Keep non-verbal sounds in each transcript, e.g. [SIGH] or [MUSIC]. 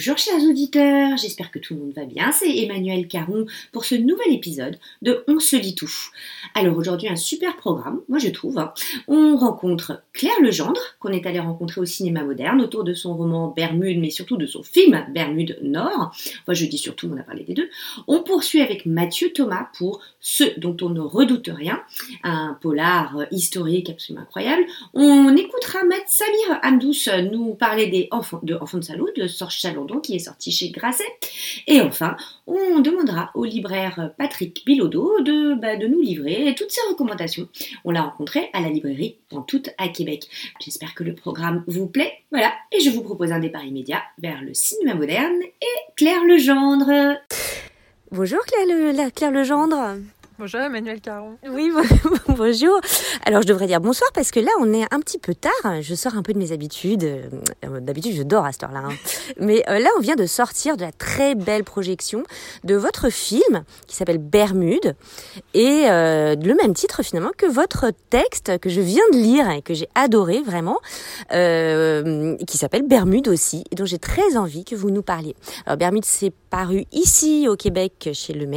Bonjour chers auditeurs, j'espère que tout le monde va bien. C'est Emmanuel Caron pour ce nouvel épisode de On se dit tout. Alors aujourd'hui un super programme, moi je trouve. Hein. On rencontre Claire Legendre, qu'on est allé rencontrer au cinéma moderne autour de son roman Bermude, mais surtout de son film Bermude Nord. Enfin je dis surtout, on a parlé des deux. On poursuit avec Mathieu Thomas pour Ce dont on ne redoute rien, un polar historique absolument incroyable. On écoutera Maître Samir Amdous nous parler des enfants de Enfants de Salaud, de Sorche Qui est sorti chez Grasset. Et enfin, on demandera au libraire Patrick Bilodeau de, bah, nous livrer toutes ses recommandations. On l'a rencontré à la librairie Pantoute à Québec. J'espère que le programme vous plaît. Voilà, et je vous propose un départ immédiat vers le cinéma moderne et Claire Legendre. Bonjour Claire Legendre. Bonjour Emmanuel Caron. Oui, [LAUGHS] bonjour. Alors je devrais dire bonsoir parce que là on est un petit peu tard. Je sors un peu de mes habitudes. Euh, d'habitude je dors à cette heure-là. Hein. [LAUGHS] Mais euh, là on vient de sortir de la très belle projection de votre film qui s'appelle Bermude et euh, le même titre finalement que votre texte que je viens de lire et que j'ai adoré vraiment, qui s'appelle Bermude aussi et dont j'ai très envie que vous nous parliez. Alors Bermude c'est paru ici au Québec chez Le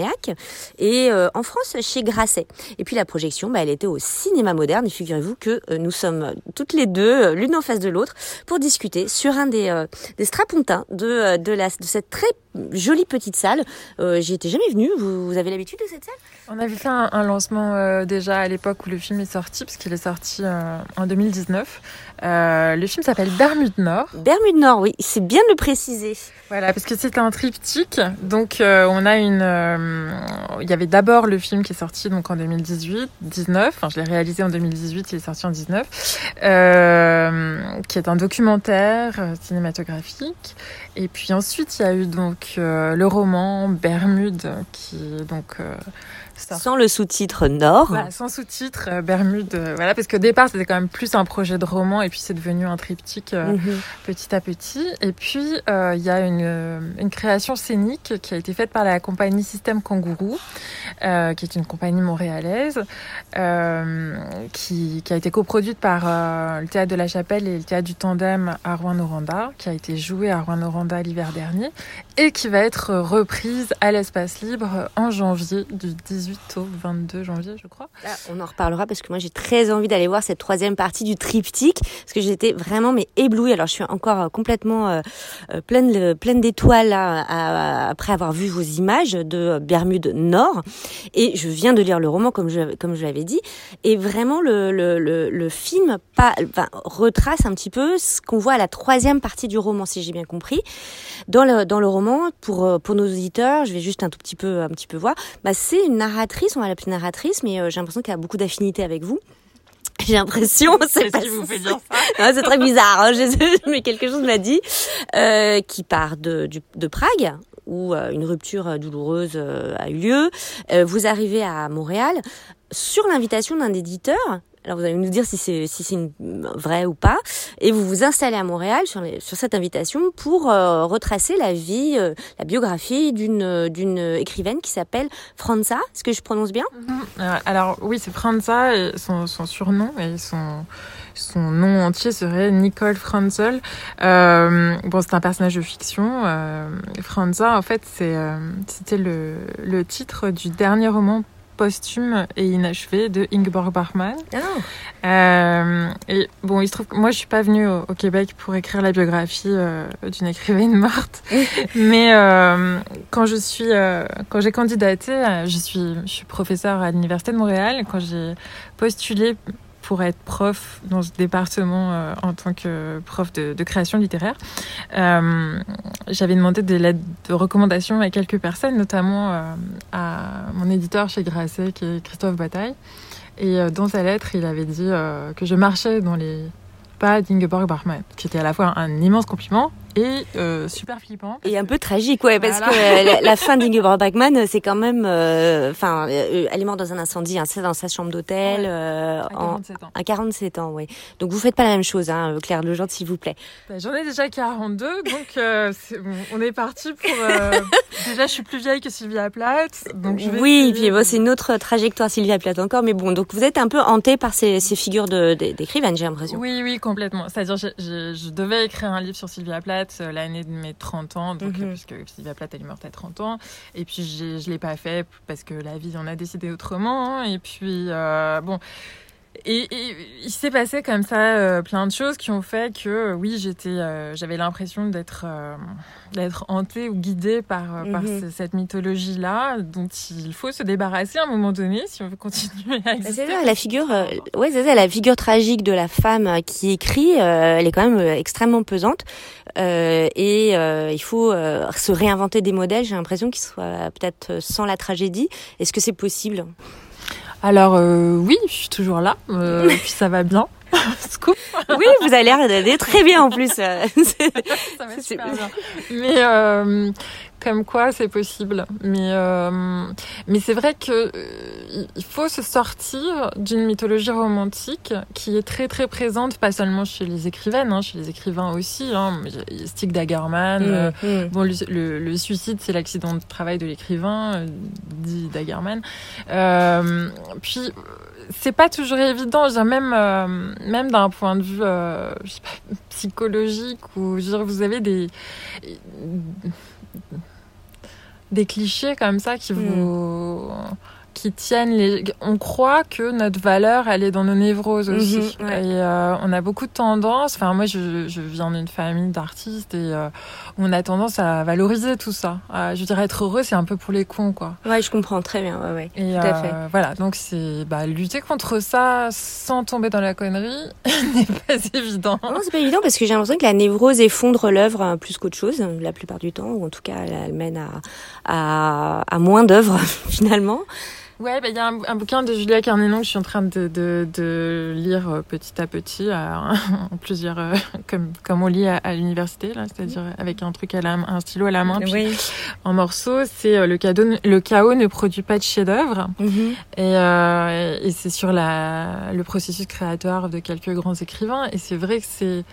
et en France chez Grasset. Et puis la projection, bah, elle était au cinéma moderne. Et figurez-vous que euh, nous sommes toutes les deux, euh, l'une en face de l'autre, pour discuter sur un des, euh, des strapontins de, de, la, de cette très jolie petite salle. J'y étais jamais venue. Vous, avez l'habitude de cette salle? On avait fait un, lancement déjà à l'époque où le film est sorti, parce qu'il est sorti en 2019. le film s'appelle Bermude Nord. Bermude Nord, oui, c'est bien de le préciser. Voilà, parce que c'est un triptyque. Donc, on a une. Il y avait d'abord le film qui est sorti donc en 2018, 19. Enfin, je l'ai réalisé en 2018, il est sorti en 19, euh, qui est un documentaire euh, cinématographique. Et puis ensuite, il y a eu donc euh, le roman Bermude, qui donc sans le sous-titre Nord. sans sous-titre euh, Bermude. Euh, voilà, parce qu'au départ, c'était quand même plus un projet de roman et puis c'est devenu un triptyque euh, mhm. petit à petit. Et puis, il y a une, une, création scénique qui a été faite par la compagnie Système Kangourou, qui est une compagnie montréalaise, qui, qui, a été coproduite par le Théâtre de la Chapelle et le Théâtre du Tandem à Rouen-Noranda, qui a été joué à Rouen-Noranda l'hiver dernier et qui va être reprise à l'espace libre en janvier du 18 au 22 janvier, je crois. on en reparlera parce que moi j'ai très envie d'aller voir cette troisième partie du triptyque parce que j'étais vraiment mais éblouie. Alors je suis encore euh, complètement euh, euh, pleine pleine d'étoiles après avoir vu vos images de Bermude Nord et je viens de lire le roman comme je comme je l'avais dit et vraiment le le, le, film retrace un petit peu ce qu'on voit à la troisième partie du roman si j'ai bien compris. Dans le dans le roman pour pour nos auditeurs, je vais juste un tout petit peu un petit peu voir, bah c'est une narration on va l'appeler narratrice, mais euh, j'ai l'impression qu'elle a beaucoup d'affinités avec vous. [LAUGHS] J'ai l'impression, c'est pas vous fait dire ça? [LAUGHS] c'est très bizarre, hein, [LAUGHS] mais quelque chose m'a dit, euh, qui part de, de Prague, où euh, une rupture douloureuse a eu lieu. vous arrivez à Montréal sur l'invitation d'un éditeur alors vous allez nous dire si c'est si c'est vrai ou pas. Et vous vous installez à Montréal sur, cette invitation pour euh, retracer la vie, euh, la biographie d'une d'une écrivaine qui s'appelle Franza. Est-ce que je prononce bien? Mm-hmm. Alors oui, c'est Franza, son, surnom et son nom entier serait Nicole Franzel. Euh, bon, c'est un personnage de fiction. Euh, Franza, en fait, c'est c'était le, le titre du dernier roman posthume et inachevé de Ingeborg Bachmann. Oh. Euh, et bon, il se trouve que moi, je suis pas venue au, Québec pour écrire la biographie euh, d'une écrivaine [LAUGHS] morte, mais euh, quand je suis, quand j'ai candidaté, je suis, je suis professeure à l'université de Montréal. Quand j'ai postulé pour être prof dans ce département euh, en tant que prof de, création littéraire. Euh, j'avais demandé des lettres de recommandation à quelques personnes, notamment euh, à mon éditeur chez Grasset, qui est Christophe Bataille. Et dans sa lettre, il avait dit que je marchais dans les pas d'Ingeborg Bachmann, qui était à la fois un immense compliment et euh, super flippant. Et un peu tragique, ouais, parce que euh, la, fin d'Ingeborg [LAUGHS] Bachmann, c'est quand même, euh, enfin, elle est morte dans un incendie, hein, c'est dans sa chambre d'hôtel, à 47 ans. À 47 ans, oui. Donc vous faites pas la même chose, hein, Claire Legendre, s'il vous plaît. Bah, J'en ai déjà 42, donc on est parti pour. [LAUGHS] déjà, je suis plus vieille que Sylvia Plath, donc je Oui, et puis bon, c'est une autre trajectoire Sylvia Plath encore, mais bon, donc vous êtes un peu hantée par ces, ces figures d'écrivaines, j'ai l'impression. Oui, oui, complètement. C'est-à-dire, je, je, je devais écrire un livre sur Sylvia Plath Plath l'année de mes 30 ans, donc, Mhm. puisque Sylvia Plath, elle est morte à 30 ans. Et puis, je ne l'ai pas fait parce que la vie en a décidé autrement. hein. Et puis, euh, bon. Et, et il s'est passé comme ça euh, plein de choses qui ont fait que euh, oui j'étais euh, j'avais l'impression d'être euh, d'être hantée ou guidée par euh, par Mhm. ce- cette mythologie là dont il faut se débarrasser à un moment donné si on veut continuer à Bah, exister. C'est ça, la figure, euh, ouais, c'est ça, la figure tragique de la femme euh, qui écrit, euh, elle est quand même euh, extrêmement pesante. Euh, et euh, il faut euh, se réinventer des modèles. J'ai l'impression qu'ils soient peut-être sans la tragédie. Est-ce que c'est possible? Alors euh, oui, je suis toujours là, euh, [LAUGHS] puis ça va bien. Scoop, Oui, vous avez l'air d'aller très bien en plus. ça [LAUGHS] va super bien. Mais euh, comme quoi, c'est possible. Mais euh, mais c'est vrai que euh, il faut se sortir d'une mythologie romantique qui est très très présente, pas seulement chez les écrivaines, hein, chez les écrivains aussi. Hein. Stig Dagerman. euh, Mm, mm. Bon, le, le- le suicide, c'est l'accident de travail de l'écrivain, euh, dit Dagerman. Euh, puis, c'est pas toujours évident, je même, euh, même d'un point de vue euh, je sais pas, psychologique, ou je dire, vous avez des, des clichés comme ça qui vous. Qui tiennent les. On croit que notre valeur, elle est dans nos névroses aussi. Mhm, ouais. Et euh, on a beaucoup de tendance. Enfin, moi, je, je viens d'une famille d'artistes et euh, on a tendance à valoriser tout ça. À, je dirais être heureux, c'est un peu pour les cons, quoi. Ouais, je comprends très bien. Ouais, ouais. Et Tout à euh, fait. voilà, donc c'est bah, lutter contre ça sans tomber dans la connerie [LAUGHS] n'est pas évident. Non, c'est pas évident parce que j'ai l'impression que la névrose effondre l'œuvre euh, plus qu'autre chose, euh, la plupart du temps, ou en tout cas, elle, elle mène à, à, à moins d'œuvres [LAUGHS] finalement. Ouais, bah, il y a un, un bouquin de Julia Carnénon que je suis en train de, de, de lire euh, petit à petit, euh, [LAUGHS] en plusieurs, euh, [LAUGHS] comme, comme on lit à, à l'université, là, c'est-à-dire avec un truc à la un stylo à la main, puis Oui. en morceaux. C'est euh, le, cadeau, le chaos ne produit pas de chef-d'œuvre. Mhm. Et, euh, et c'est sur la, le processus créateur de quelques grands écrivains. Et c'est vrai que c'est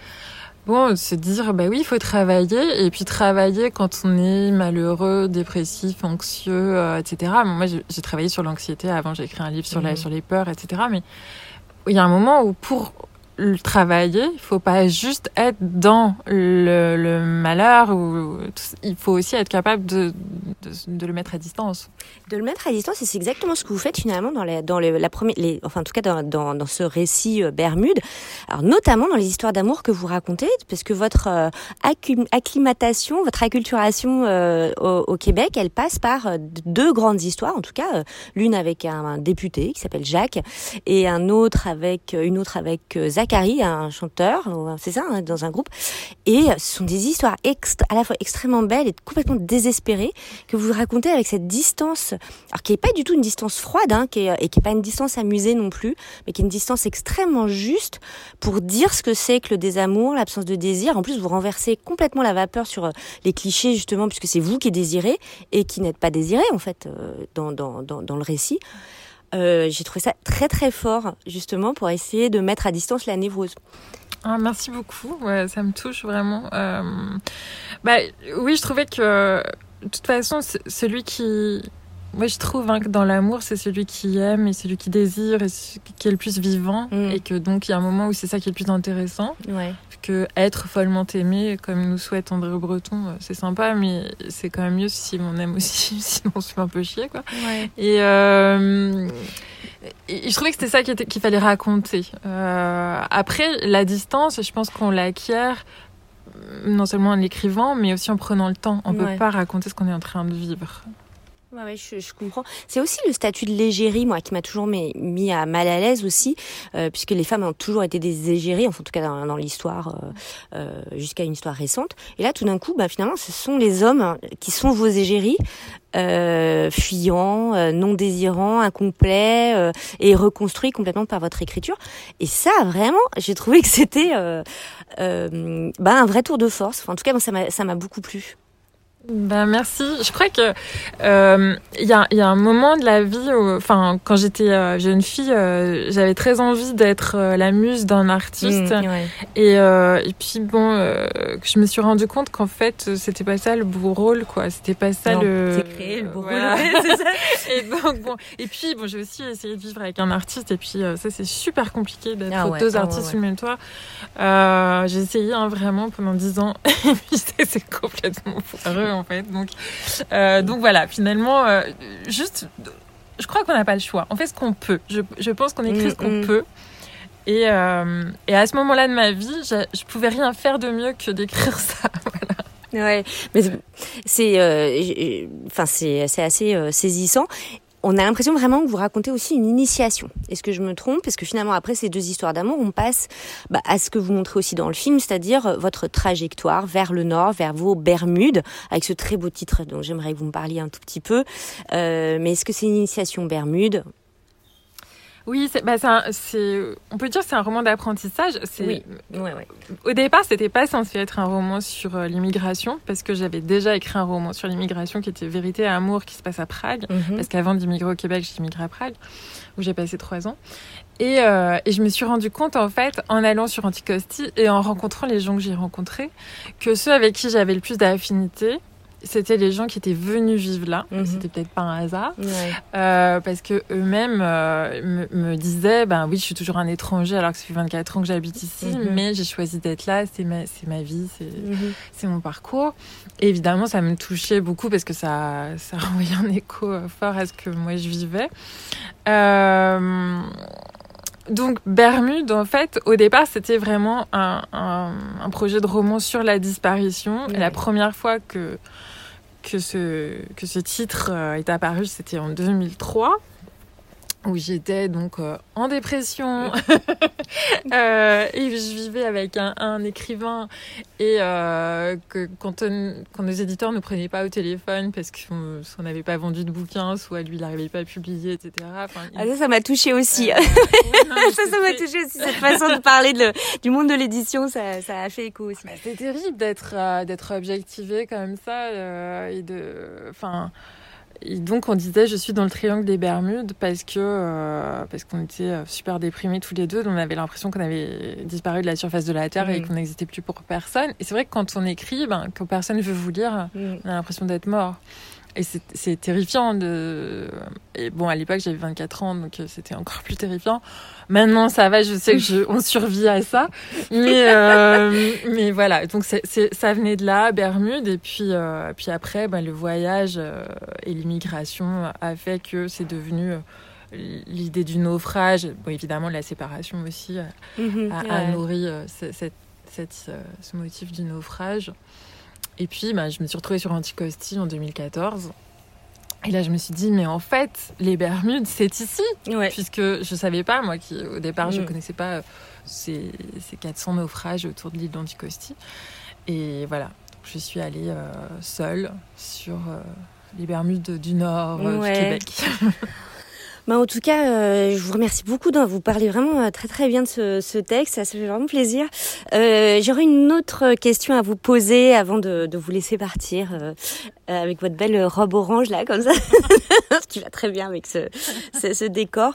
bon se dire, bah oui, il faut travailler. Et puis travailler quand on est malheureux, dépressif, anxieux, euh, etc. Bon, moi, j'ai travaillé sur l'anxiété avant, j'ai écrit un livre sur, la, Mhm. sur les peurs, etc. Mais il y a un moment où pour le travailler, il faut pas juste être dans le, malheur il faut aussi être capable de, de, le mettre à distance. De le mettre à distance, c'est exactement ce que vous faites finalement dans, les, dans la première, enfin en tout cas dans, dans, ce récit euh, Bermude. Alors notamment dans les histoires d'amour que vous racontez, parce que votre euh, acclimatation, votre acculturation euh, au, Québec, elle passe par deux grandes histoires, en tout cas l'une avec un, député qui s'appelle Jacques, et un autre avec une autre avec euh, Zachary, un chanteur, c'est ça, hein, dans un groupe. Et ce sont des histoires à la fois extrêmement belles et complètement désespérées que vous racontez avec cette distance, alors qui est pas du tout une distance froide, hein, qui est, et qui est pas une distance amusée non plus, mais qui est une distance extrêmement juste pour dire ce que c'est que le désamour, l'absence de désir. En plus, vous renversez complètement la vapeur sur euh, les clichés justement, puisque c'est vous qui désirez et qui n'êtes pas désiré en fait euh, dans, dans, dans le récit. Euh, J'ai trouvé ça très très fort justement pour essayer de mettre à distance la névrose. Ah, merci beaucoup, ouais, ça me touche vraiment. Euh, bah, oui, je trouvais que, de toute façon, celui qui... Moi, je trouve hein, que dans l'amour, c'est celui qui aime et celui qui désire et qui est le plus vivant. Mm. Et que donc, il y a un moment où c'est ça qui est le plus intéressant. Ouais. Que être follement aimé, comme nous souhaite André Breton, euh, c'est sympa, mais c'est quand même mieux si on aime aussi, [LAUGHS] sinon on se fait un peu chier, quoi. Ouais. Et, euh, et je trouvais que c'était ça qu'il fallait raconter. Euh, après, la distance, je pense qu'on l'acquiert non seulement en l'écrivant, mais aussi en prenant le temps. On Ouais. peut pas raconter ce qu'on est en train de vivre. Ouais, ouais, je, je comprends. C'est aussi le statut de l'égérie, moi, qui m'a toujours mis, à mal à l'aise aussi, euh, puisque les femmes ont toujours été des égéries, enfin, en tout cas dans, dans l'histoire, euh, euh, jusqu'à une histoire récente. Et là, tout d'un coup, bah, finalement, ce sont les hommes qui sont vos égéries, euh, fuyants, euh, non désirants, incomplets, et reconstruits complètement par votre écriture. Et ça, vraiment, j'ai trouvé que c'était bah, un vrai tour de force. En tout cas, ça m'a beaucoup plu. Ben merci. Je crois que euh, il y, a, y, a, un moment de la vie, enfin quand j'étais euh, jeune fille, euh, j'avais très envie d'être la muse d'un artiste. Mmh, ouais. et, et puis bon, je me suis rendu compte qu'en fait c'était pas ça le beau rôle, quoi. C'était pas ça non, le. C'est créé le beau voilà. rôle. ça. [LAUGHS] Et donc bon, et puis bon, j'ai aussi essayé de vivre avec un artiste, et puis ça c'est super compliqué d'être ah ouais, deux ah artistes sur ouais, le même toit. j'ai essayé hein, vraiment pendant dix ans, [LAUGHS] et puis c'est complètement foireux en fait. Donc, euh, donc voilà, finalement, euh, juste, je crois qu'on n'a pas le choix. On fait ce qu'on peut. Je, je pense qu'on écrit mmh, ce qu'on mmh. peut. Et, euh, et, à ce moment-là de ma vie, je, je pouvais rien faire de mieux que d'écrire ça. [LAUGHS] voilà. Ouais, mais c'est, enfin c'est, c'est assez saisissant on a l'impression vraiment que vous racontez aussi une initiation. Est-ce que je me trompe? Parce que finalement, après ces deux histoires d'amour, on passe bah, à ce que vous montrez aussi dans le film, c'est-à-dire euh, votre trajectoire vers le nord, vers vos Bermudes, avec ce très beau titre dont j'aimerais que vous me parliez un tout petit peu. Euh, mais est-ce que c'est une initiation Bermude oui, c'est, bah, c'est, on peut dire que c'est un roman d'apprentissage. C'est, oui, ouais, ouais. Au départ, c'était pas censé être un roman sur euh, l'immigration, parce que j'avais déjà écrit un roman sur l'immigration qui était Vérité et Amour, qui se passe à Prague. Mm-hmm. Parce qu'avant d'immigrer au Québec, j'ai immigré à Prague, où j'ai passé trois ans. Et, euh, et, je me suis rendu compte, en fait, en allant sur Anticosti et en rencontrant les gens que j'ai rencontrés, que ceux avec qui j'avais le plus d'affinité, c'était les gens qui étaient venus vivre là. Mm -hmm. C'était peut-être pas un hasard, ouais. euh, parce que eux-mêmes euh, me, me, disaient, ben oui, je suis toujours un étranger alors que ça fait 24 ans que j'habite ici, mm -hmm. mais j'ai choisi d'être là. C'est ma, ma vie, c'est, mm -hmm. mon parcours. Et évidemment, ça me touchait beaucoup parce que ça, ça [LAUGHS] renvoyait un écho fort à ce que moi je vivais. Euh, donc Bermude, en fait, au départ, c'était vraiment un, un, un, projet de roman sur la disparition. Et la première fois que que ce, que ce titre est apparu, c'était en 2003 où j'étais donc euh, en dépression [LAUGHS] euh, et je vivais avec un, un écrivain et euh, que quand, on, quand nos éditeurs ne prenaient pas au téléphone parce qu'on n'avait pas vendu de bouquins, soit lui il n'arrivait pas à publier, etc. Enfin, il... ah, ça, ça m'a touché aussi. Euh, [LAUGHS] ouais, non, ça, ça m'a touché aussi cette façon de parler de, du monde de l'édition, ça, ça a fait écho aussi. Bah, c'est terrible d'être euh, d'être objectivé comme ça et de, enfin. Et donc on disait je suis dans le triangle des Bermudes parce que euh, parce qu'on était super déprimés tous les deux, on avait l'impression qu'on avait disparu de la surface de la terre mmh. et qu'on n'existait plus pour personne. Et c'est vrai que quand on écrit, ben, quand personne veut vous lire, mmh. on a l'impression d'être mort. Et c'est terrifiant de. Et bon, à l'époque, j'avais 24 ans, donc c'était encore plus terrifiant. Maintenant, ça va, je sais que je, on survit à ça. Mais, euh, [LAUGHS] mais voilà, donc c est, c est, ça venait de là, Bermude. Et puis, euh, puis après, ben, le voyage euh, et l'immigration a fait que c'est devenu l'idée du naufrage. Bon, évidemment, la séparation aussi a, mmh, a, a nourri cette, cette, ce motif du naufrage. Et puis, bah, je me suis retrouvée sur Anticosti en 2014. Et là, je me suis dit, mais en fait, les Bermudes, c'est ici. Ouais. Puisque je savais pas, moi, qui au départ, mmh. je connaissais pas ces, ces 400 naufrages autour de l'île d'Anticosti. Et voilà, je suis allée euh, seule sur euh, les Bermudes du Nord euh, du Québec. [LAUGHS] Bah, en tout cas, euh, je vous remercie beaucoup. Vous parlez vraiment euh, très très bien de ce, texte. Ça, fait vraiment plaisir. Euh, J'aurais une autre question à vous poser avant de, vous laisser partir avec votre belle robe orange là, comme ça, [LAUGHS] qui va très bien avec ce, décor.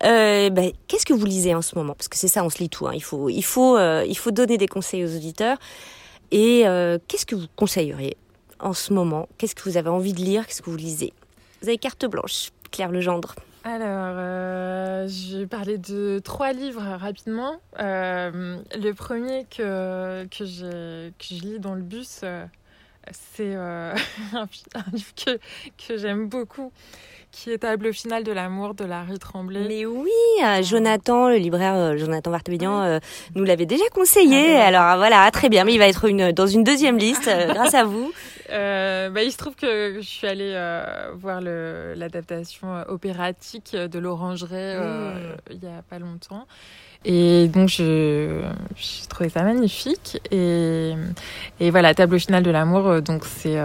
Bah, Qu'est-ce que vous lisez en ce moment? Parce que c'est ça, on se lit tout. Hein. Il faut donner des conseils aux auditeurs. Et qu'est-ce que vous conseilleriez en ce moment? Qu'est-ce que vous avez envie de lire? Qu'est-ce que vous lisez? Vous avez carte blanche, Claire Legendre. Alors, euh, je vais parler de trois livres rapidement. Euh, le premier que, que, que je lis dans le bus, euh, c'est euh, [LAUGHS] un, livre que, que j'aime beaucoup, qui est Tableau final de l'amour de Larry Tremblay. Mais oui, Jonathan, le libraire Jonathan Vartebédian, nous l'avait déjà conseillé. Ah, Alors voilà, très bien, mais il va être une, dans une deuxième liste [LAUGHS] grâce à vous. Euh, bah, il se trouve que je suis allée euh, voir l'adaptation opératique de l'Orangerie euh, mmh. il y a pas longtemps. Et donc, je, je trouvais ça magnifique. Et, et voilà, Tableau final de l'amour, donc c'est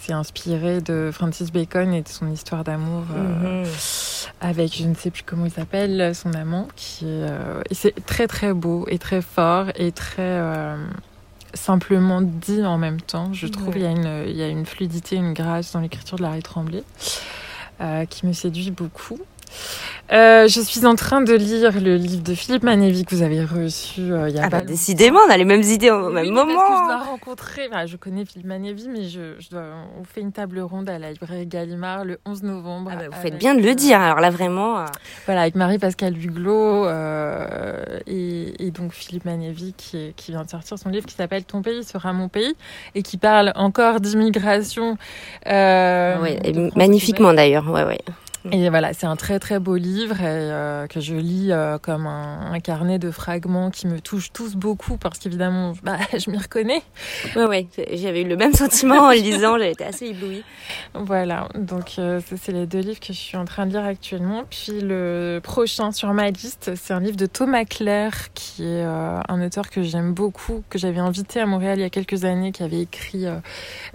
c'est inspiré de Francis Bacon et de son histoire d'amour mmh. avec, je ne sais plus comment il s'appelle, son amant. qui Et c'est très, très beau et très fort et très simplement dit en même temps. Je trouve Ouais. il y, a une- il y a une fluidité, une grâce dans l'écriture de Larry Tremblay euh, qui me séduit beaucoup. Euh, je suis en train de lire le livre de Philippe Manévi que vous avez reçu euh, il y a Ah pas bah, décidément, on a les mêmes idées au oui, même Parce que je moment. dois rencontrer, enfin, je connais Philippe Manévi, mais je, je dois, on fait une table ronde à la librairie Gallimard le 11 novembre. Ah bah, vous faites bien de le dire. Alors là, vraiment. euh, Voilà, avec Marie-Pascale Huglot euh, et, et donc Philippe Manévi qui, vient de sortir son livre qui s'appelle Ton pays sera mon pays et qui parle encore d'immigration. France magnifiquement d'ailleurs. Ouais, ouais. Et voilà, c'est un très très beau livre et, euh, que je lis euh, comme un, un carnet de fragments qui me touchent tous beaucoup parce qu'évidemment, [LAUGHS] bah, je m'y reconnais. Ouais, ouais. J'avais eu le même sentiment en le lisant. J'avais été assez éblouie. Voilà, donc euh, c'est les deux livres que je suis en train de lire actuellement. Puis le prochain sur ma liste, c'est un livre de Thomas Claire, qui est un auteur que j'aime beaucoup, que j'avais invité à Montréal il y a quelques années, qui avait écrit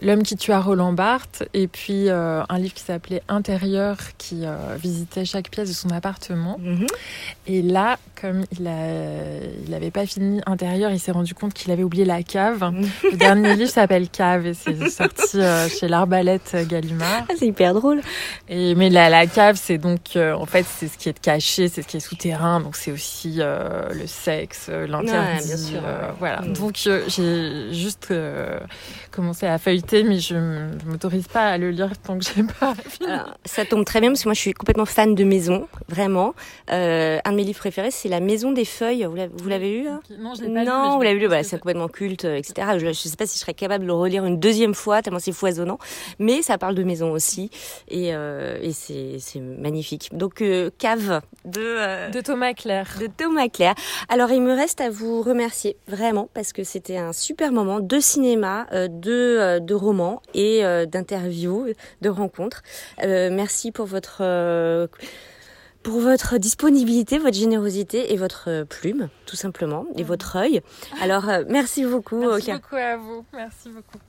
L'homme qui tua Roland Barthes, et puis un livre qui s'appelait Intérieur, qui euh, visitait chaque pièce de son appartement. Mhm. Et là, comme il a, il avait pas fini Intérieur, il s'est rendu compte qu'il avait oublié la cave. Le dernier livre s'appelle Cave et c'est sorti euh, chez l'Arbalète Gallimard. Ah, c'est hyper drôle. Et, mais la, la cave, c'est donc, euh, en fait, c'est ce qui est caché, c'est ce qui est souterrain, donc c'est aussi euh, le sexe, euh, l'interdit. Ouais, euh, ouais. voilà. Mm. Donc euh, j'ai juste euh, commencé à feuilleter, mais je ne m'autorise pas à le lire tant que j'ai pas [LAUGHS] fini. Alors, ça tombe très bien parce que moi je suis complètement fan de maison, vraiment. Euh, un de mes livres préférés, c'est La Maison des Feuilles. Vous l'avez- lu hein Non, je l'ai pas Non, vous l'avez lu, voilà, c'est complètement culte, euh, etc. Je ne sais pas si je serais capable de le relire une deuxième fois, tellement c'est foisonnant. Mais ça parle de maison aussi, et, euh, et c'est magnifique. Donc, euh, Cave de, De Thomas Claire. de Thomas Claire. Alors, il me reste à vous remercier, vraiment, parce que c'était un super moment de cinéma, de, de romans et d'interviews, de rencontres. Merci pour votre... euh, pour votre disponibilité, votre générosité et votre plume, tout simplement, et votre œil. Alors, euh, merci beaucoup. Merci beaucoup à vous. Merci beaucoup.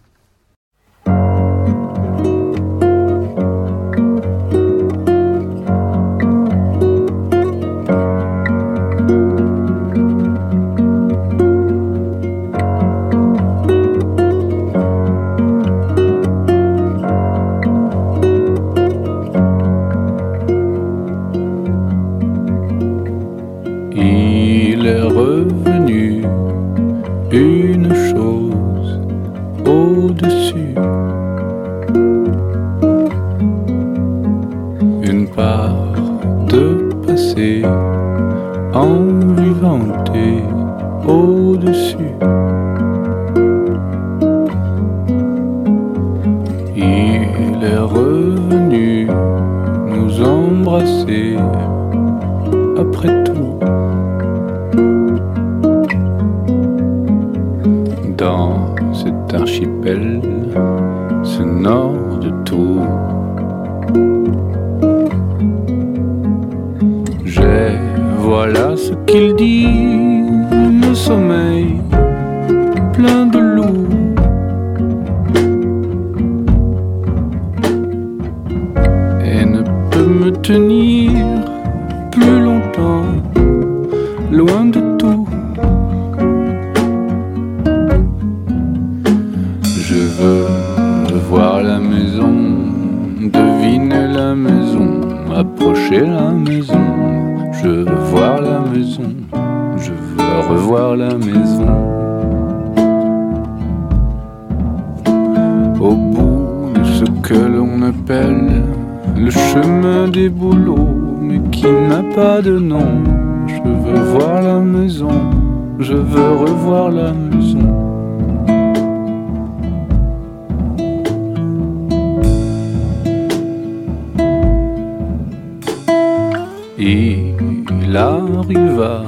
Il arriva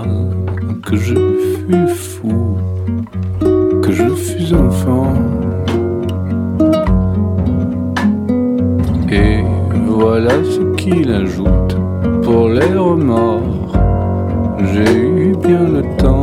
que je fus fou, que je fus enfant. Et voilà ce qu'il ajoute pour les remords. J'ai eu bien le temps.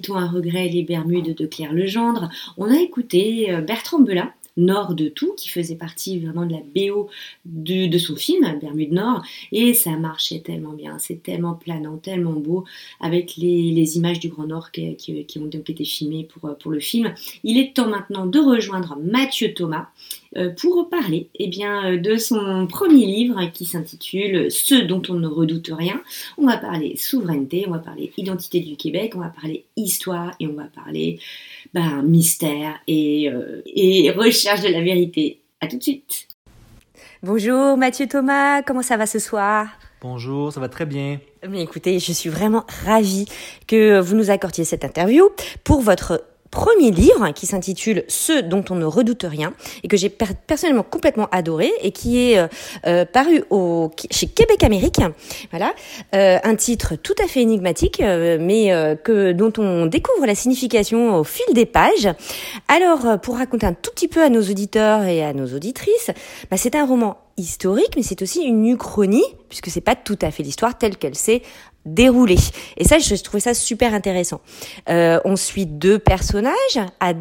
Quittons à regret les Bermudes de Claire Legendre. On a écouté euh, Bertrand Belin, Nord de tout, qui faisait partie vraiment de la BO de, son film, Bermude Nord, et ça marchait tellement bien, c'est tellement planant, tellement beau, avec les, images du Grand Nord qui, ont donc été filmées pour, pour le film. Il est temps maintenant de rejoindre Mathieu Thomas euh, pour parler eh bien, euh, de son premier livre qui s'intitule Ce dont on ne redoute rien. On va parler souveraineté, on va parler identité du Québec, on va parler histoire et on va parler ben, mystère et, euh, et recherche de la vérité. À tout de suite. Bonjour Mathieu Thomas, comment ça va ce soir? Bonjour, ça va très bien. Mais écoutez, je suis vraiment ravie que vous nous accordiez cette interview pour votre premier livre qui s'intitule Ce dont on ne redoute rien et que j'ai per- personnellement complètement adoré et qui est euh, euh, paru chez Québec Amérique. Voilà, Euh, un titre tout à fait énigmatique, euh, mais que dont on découvre la signification au fil des pages. Alors, pour raconter un tout petit peu à nos auditeurs et à nos auditrices, bah, c'est un roman historique, mais c'est aussi une uchronie, puisque c'est pas tout à fait l'histoire telle qu'elle s'est déroulée. Et ça, je trouvais ça super intéressant. Euh, on suit deux personnages à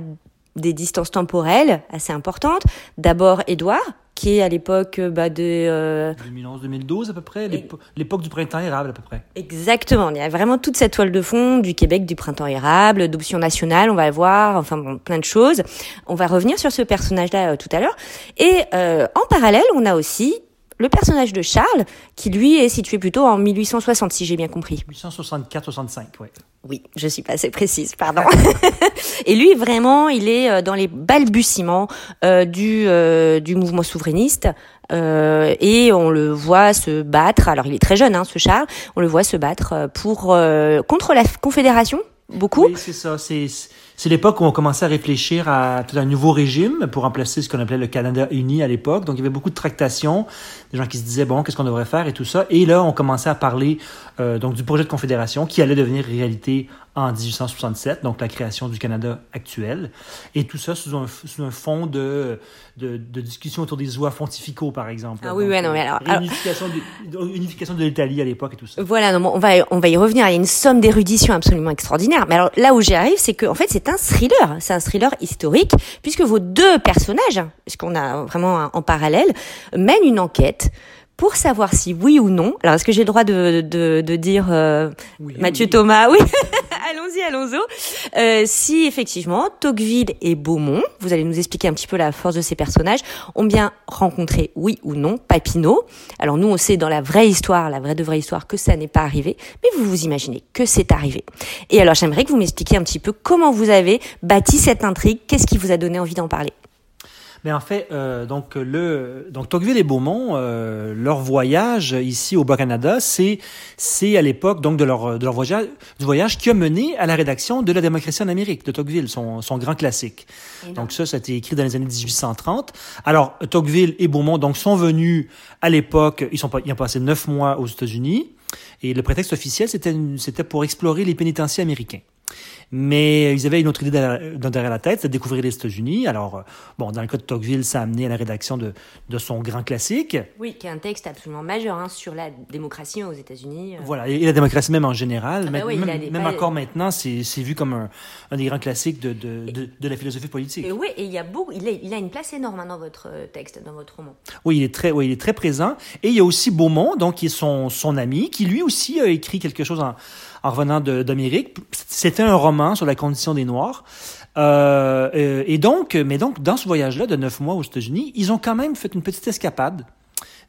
des distances temporelles assez importantes. D'abord Édouard, qui est à l'époque bah, de... Euh... 2011-2012 à peu près, l'époque du printemps érable à peu près. Exactement, il y a vraiment toute cette toile de fond du Québec, du printemps érable, d'option nationale, on va le voir, enfin bon, plein de choses. On va revenir sur ce personnage-là euh, tout à l'heure. Et euh, en parallèle, on a aussi le personnage de Charles, qui lui est situé plutôt en 1860, si j'ai bien compris. 1864-65, oui. Oui, je suis pas assez précise, pardon. [LAUGHS] et lui, vraiment, il est euh, dans les balbutiements euh, du, euh, du mouvement souverainiste. Euh, et on le voit se battre. Alors, il est très jeune, hein, ce Charles. On le voit se battre pour contre la Confédération, beaucoup. Oui, c'est ça. C'est c'est l'époque où on commençait à réfléchir à tout un nouveau régime pour remplacer ce qu'on appelait le Canada uni à l'époque. Donc il y avait beaucoup de tractations, des gens qui se disaient bon qu'est-ce qu'on devrait faire et tout ça. Et là on commençait à parler euh, donc du projet de confédération qui allait devenir réalité en 1867, donc la création du Canada actuel. Et tout ça sous un, sous un fond de, de, de discussion autour des oies pontificaux, par exemple. Ah oui, oui, non, mais alors. Unification, De, unification de l'Italie à l'époque et tout ça. Voilà, non, on, va, on va y revenir. Il y a une somme d'érudition absolument extraordinaire. Mais alors là où j'y arrive, c'est que en fait, c'est un thriller. C'est un thriller historique, puisque vos deux personnages, puisqu'on a vraiment en parallèle, mènent une enquête pour savoir si oui ou non. Alors, est-ce que j'ai le droit de, de, de dire euh, Mathieu Thomas? Oui. [LAUGHS] allons-y, allons-y. Euh, si effectivement Tocqueville et Beaumont, vous allez nous expliquer un petit peu la force de ces personnages, ont bien rencontré, oui ou non, Papineau. Alors nous, on sait dans la vraie histoire, la vraie de vraie histoire, que ça n'est pas arrivé, mais vous vous imaginez que c'est arrivé. Et alors j'aimerais que vous m'expliquiez un petit peu comment vous avez bâti cette intrigue, qu'est-ce qui vous a donné envie d'en parler? Mais en fait, euh, donc le donc Tocqueville et Beaumont, euh, leur voyage ici au Bas-Canada, c'est c'est à l'époque donc de leur de leur voyage du voyage qui a mené à la rédaction de la démocratie en Amérique de Tocqueville, son son grand classique. donc ça, ça a été écrit dans les années 1830. Alors Tocqueville et Beaumont donc sont venus à l'époque, ils sont ils ont passé neuf mois aux États-Unis et le prétexte officiel c'était c'était pour explorer les pénitenciers américains. Mais ils avaient une autre idée derrière la tête, c'est de découvrir les États-Unis. Alors, euh, bon, dans le cas de Tocqueville, ça a amené à la rédaction de, de son grand classique. Oui, qui est un texte absolument majeur hein, sur la démocratie aux États-Unis. Euh. Voilà, et la démocratie même en général. Ah bah même, même encore maintenant, c'est vu comme un, un, des grands classiques de, de, de, de, la philosophie politique. Et oui, et il, y a beau, il, il a une place énorme hein, dans votre euh, texte, dans votre roman. Oui, il est très, oui, il est très présent. Et il y a aussi Beaumont, donc, qui est son, son ami, qui lui aussi a écrit quelque chose en en revenant d'Amérique. C'était un roman sur la condition des Noirs. Euh, euh, et donc, mais donc, dans ce voyage-là de neuf mois aux États-Unis, ils ont quand même fait une petite escapade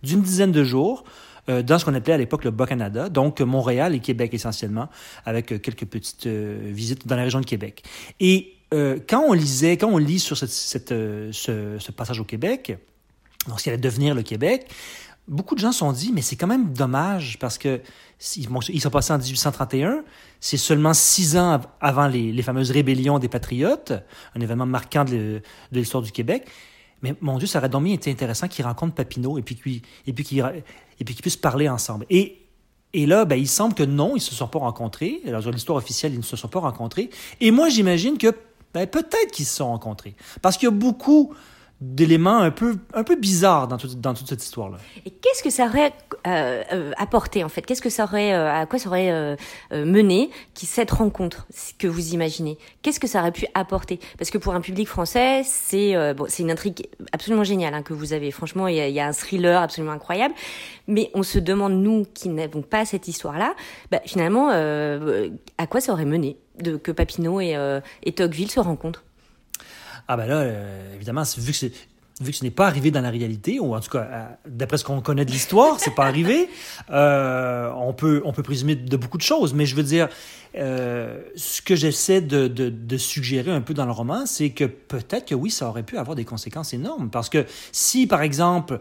d'une dizaine de jours euh, dans ce qu'on appelait à l'époque le Bas-Canada, donc Montréal et Québec essentiellement, avec quelques petites visites dans la région de Québec. Et quand on lisait, quand on lit sur cette, ce, ce, passage au Québec, donc ce qui allait devenir le Québec, beaucoup de gens se sont dit, mais c'est quand même dommage parce que ils sont passés en 1831, c'est seulement six ans avant les, les, fameuses rébellions des Patriotes, un événement marquant de, l'histoire du Québec. Mais mon Dieu, ça aurait donc été intéressant qu'ils rencontrent Papineau et puis qu'ils et puissent parler ensemble. Et et là, ben, il semble que non, ils se sont pas rencontrés. Alors, dans l'histoire officielle, ils ne se sont pas rencontrés. Et moi, j'imagine que ben, peut-être qu'ils se sont rencontrés. Parce qu'il y a beaucoup d'éléments un peu, un peu bizarres dans, dans toute cette histoire-là. Et qu'est-ce que ça aurait euh, euh apporté en fait? Qu'est-ce que ça aurait, euh, à quoi ça aurait euh, mené qui cette rencontre que vous imaginez? Qu'est-ce que ça aurait pu apporter? Parce que pour un public français, c'est bon, c'est une intrigue absolument géniale hein, que vous avez. Franchement, il y, a, y, a, un thriller absolument incroyable. Mais on se demande nous qui n'avons pas cette histoire-là, bah, finalement, à quoi ça aurait mené de que Papineau et, et Tocqueville se rencontrent? Ah ben là, euh, évidemment, vu que vu que ce n'est pas arrivé dans la réalité, ou en tout cas, euh, d'après ce qu'on connaît de l'histoire, c'est pas arrivé, [LAUGHS] euh, on, peut, on peut présumer de beaucoup de choses. Mais je veux dire, ce que j'essaie de, de, de, suggérer un peu dans le roman, c'est que peut-être que oui, ça aurait pu avoir des conséquences énormes. Parce que si, par exemple,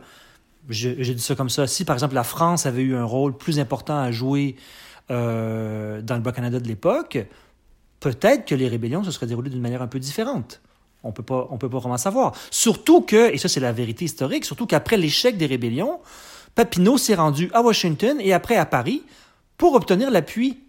j'ai dit ça comme ça, si, par exemple, la France avait eu un rôle plus important à jouer dans le Bas-Canada de l'époque, peut-être que les rébellions se seraient déroulées d'une manière un peu différente. On peut pas, on peut pas vraiment savoir. Surtout que, et ça c'est la vérité historique, surtout qu'après l'échec des rébellions, Papineau s'est rendu à Washington et après à Paris pour obtenir l'appui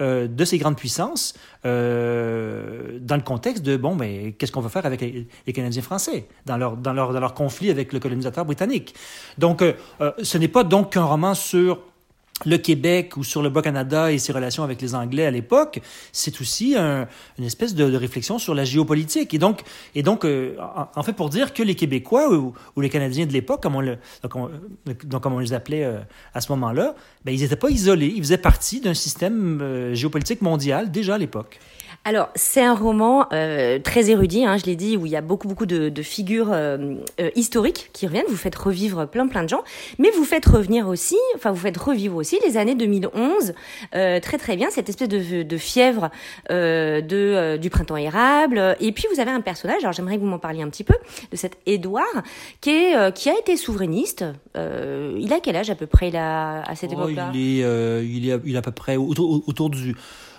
euh, de ces grandes puissances euh, dans le contexte de bon, mais qu'est-ce qu'on va faire avec les, Canadiens français dans leur, dans, leur, dans leur conflit avec le colonisateur britannique. Donc, euh, ce n'est pas donc qu'un roman sur le Québec ou sur le Bas-Canada et ses relations avec les Anglais à l'époque, c'est aussi un, une espèce de, de, réflexion sur la géopolitique. Et donc, et donc euh, en, fait, pour dire que les Québécois ou, ou les Canadiens de l'époque, comme on le, donc, on, donc comme on les appelait euh, à ce moment-là, ben, ils n'étaient pas isolés. Ils faisaient partie d'un système euh, géopolitique mondial déjà à l'époque. Alors, c'est un roman euh, très érudit, hein, je l'ai dit, où il y a beaucoup, beaucoup de, de figures euh, euh, historiques qui reviennent. Vous faites revivre plein, plein de gens, mais vous faites revenir aussi, enfin, vous faites revivre aussi les années 2011, très, très bien, cette espèce de, de fièvre de, du printemps érable. Et puis, vous avez un personnage, alors j'aimerais que vous m'en parliez un petit peu, de cet Édouard, qui, est, qui a été souverainiste. il a quel âge à peu près là, à cette oh, époque-là? il, est, il, est, il est à peu près autour, autour du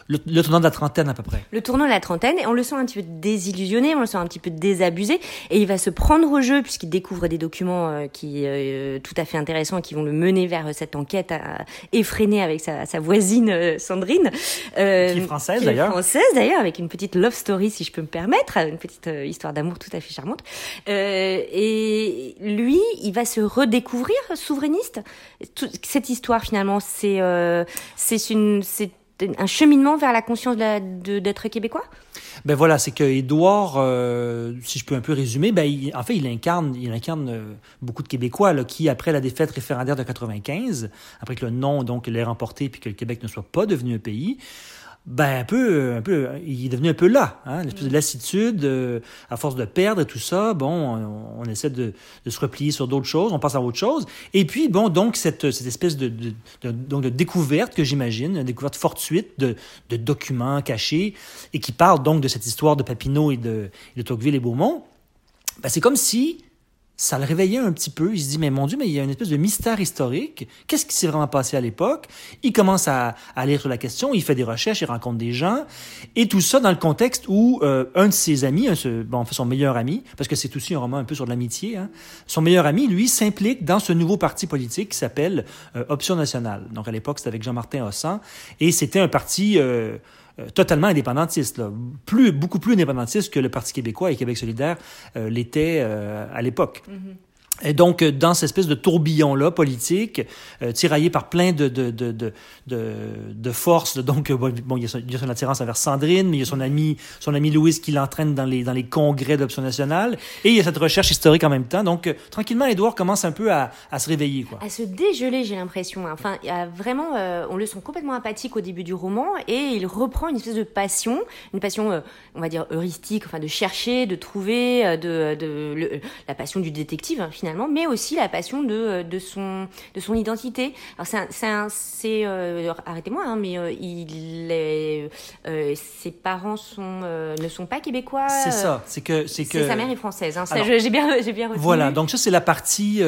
le, le, tournant de la trentaine à peu près. Le tournant de la trentaine, et on le sent un petit peu désillusionné, on le sent un petit peu désabusé, et il va se prendre au jeu puisqu'il découvre des documents euh, qui euh, tout à fait intéressants qui vont le mener vers cette enquête à, effrénée avec sa, sa voisine euh, Sandrine, euh, qui est française d'ailleurs. Française d'ailleurs, avec une petite love story si je peux me permettre, une petite histoire d'amour tout à fait charmante. et lui, il va se redécouvrir souverainiste. Toute cette histoire finalement, c'est c'est une c'est un cheminement vers la conscience d'être québécois? Ben voilà, c'est que Édouard, euh, si je peux un peu résumer, ben en fait, il incarne, il incarne euh, beaucoup de Québécois là, qui, après la défaite référendaire de 95, après que le non donc l'ait remporté puis que le Québec ne soit pas devenu un pays, ben un peu, un peu, il est devenu un peu là, hein, une espèce de lassitude, euh, à force de perdre et tout ça. Bon, on, on essaie de, de, se replier sur d'autres choses, on passe à autre chose. Et puis bon, donc cette, cette espèce de, de, de donc de découverte que j'imagine, une découverte fortuite de, de documents cachés et qui parle donc de cette histoire de Papineau et de, de Tocqueville et Beaumont. Ben, c'est comme si ça le réveillait un petit peu. Il se dit, mais mon Dieu, mais il y a une espèce de mystère historique. Qu'est-ce qui s'est vraiment passé à l'époque? Il commence à, à, lire sur la question, il fait des recherches, il rencontre des gens. Et tout ça dans le contexte où euh, un de ses amis, un, bon, son meilleur ami, parce que c'est aussi un roman un peu sur l'amitié, hein, son meilleur ami, lui, s'implique dans ce nouveau parti politique qui s'appelle euh, Option nationale. Donc à l'époque, c'était avec Jean-Martin Hossan. Et c'était un parti... Euh, totalement indépendantiste. Plus, beaucoup plus indépendantiste que le Parti québécois et Québec solidaire euh, l'était euh, à l'époque. Mm -hmm. Et donc, dans cette espèce de tourbillon-là politique, euh, tiraillé par plein de, de, de, de, de, forces, donc, bon, bon, il, y a son, il y a attirance envers Sandrine, mais il y a son ami, son ami Louise qui l'entraîne dans les, dans les congrès d'Option nationale, et il y a cette recherche historique en même temps. Donc, euh, tranquillement, Édouard commence un peu à, à se réveiller, quoi. À se dégeler, j'ai l'impression. Enfin, il y a vraiment, euh, on le sent complètement apathique au début du roman, et il reprend une espèce de passion, une passion, euh, on va dire, heuristique, enfin, de chercher, de trouver, euh, de, de, la passion du détective, hein, finalement mais aussi la passion de, de, son, de son identité. Alors c'est, euh, arrêtez-moi, hein, mais euh, il est, euh, ses parents sont, euh, ne sont pas québécois. C'est ça, c'est que, c'est que. sa mère est française. Hein, j'ai bien, j'ai bien retenu. Voilà, donc ça c'est la partie,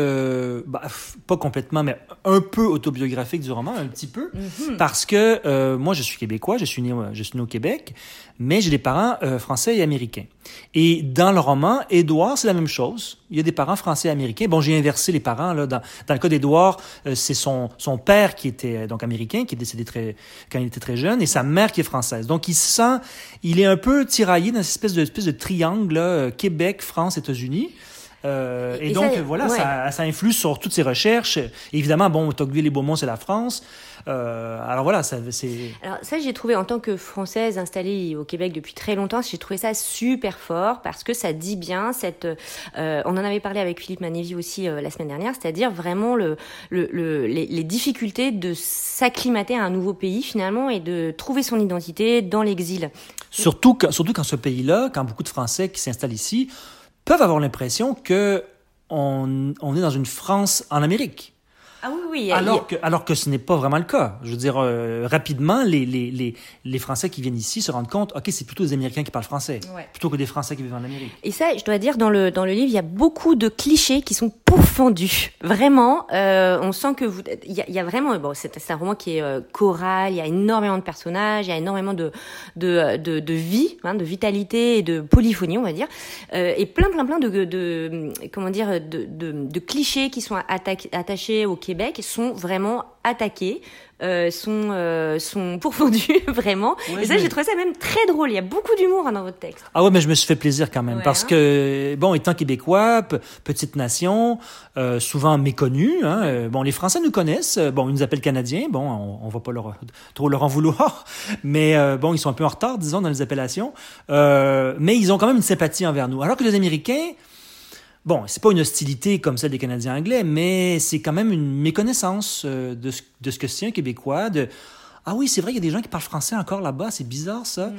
bah, pas complètement, mais un peu autobiographique du roman, un petit peu, mm -hmm. parce que moi je suis québécois, je suis né, je suis né au Québec, mais j'ai des parents français et américains. Et dans le roman, Édouard, c'est la même chose. Il y a des parents français et américains. Bon, j'ai inversé les parents. Là. Dans, dans le cas d'Édouard, euh, c'est son, son père qui était euh, donc américain, qui est décédé très, quand il était très jeune, et sa mère qui est française. Donc, il se sent, il est un peu tiraillé dans cette espèce de, espèce de triangle, là, euh, Québec, France, États-Unis. Euh, et, et, donc, ça, voilà, ouais. ça, ça, influe sur toutes ses recherches. Évidemment, bon, Tocqueville et Beaumont, c'est la France. Euh, alors voilà, ça, c'est. Alors ça, j'ai trouvé en tant que française installée au Québec depuis très longtemps, j'ai trouvé ça super fort parce que ça dit bien cette. Euh, on en avait parlé avec Philippe Manévi aussi euh, la semaine dernière, c'est-à-dire vraiment le, le, le les, les, difficultés de s'acclimater à un nouveau pays finalement et de trouver son identité dans l'exil. Surtout, surtout quand ce pays-là, quand beaucoup de Français qui s'installent ici peuvent avoir l'impression que on, on est dans une France en Amérique. Ah oui, oui. Alors, que, alors que ce n'est pas vraiment le cas. Je veux dire, euh, rapidement, les, les, les, les, Français qui viennent ici se rendent compte, OK, c'est plutôt des Américains qui parlent français, ouais. plutôt que des Français qui vivent en Amérique. Et ça, je dois dire, dans le, dans le livre, il y a beaucoup de clichés qui sont pourfendus. Vraiment, euh, on sent que vous... Il y y a vraiment... Bon, c'est un roman qui est euh, choral, il y a énormément de personnages, il y a énormément de, de, de, de vie, hein, de vitalité et de polyphonie, on va dire, euh, et plein, plein, plein de, de, comment dire, de, de, de clichés qui sont attachés au Québec sont vraiment attaqués euh, sont, euh, sont [LAUGHS] pourfondus, vraiment. Ouais, et ça, mais- j'ai trouvé ça même très drôle. Il y a beaucoup d'humour hein, dans votre texte. Ah ouais, mais je me suis fait plaisir quand même Ouais, parce hein. que bon, étant québécois, pe- petite nation, euh, souvent méconnue. Hein, euh, bon, les Français nous connaissent. Bon, ils nous appellent Canadiens. Bon, on, on va pas leur trop leur en vouloir, [LAUGHS] mais bon, ils sont un peu en retard, disons, dans les appellations. Mais ils ont quand même une sympathie envers nous. Alors que les Américains, Bon, c'est pas une hostilité comme celle des Canadiens anglais, mais c'est quand même une méconnaissance euh, de, ce, de ce que c'est un Québécois. De ah oui, c'est vrai, il y a des gens qui parlent français encore là-bas, c'est bizarre ça.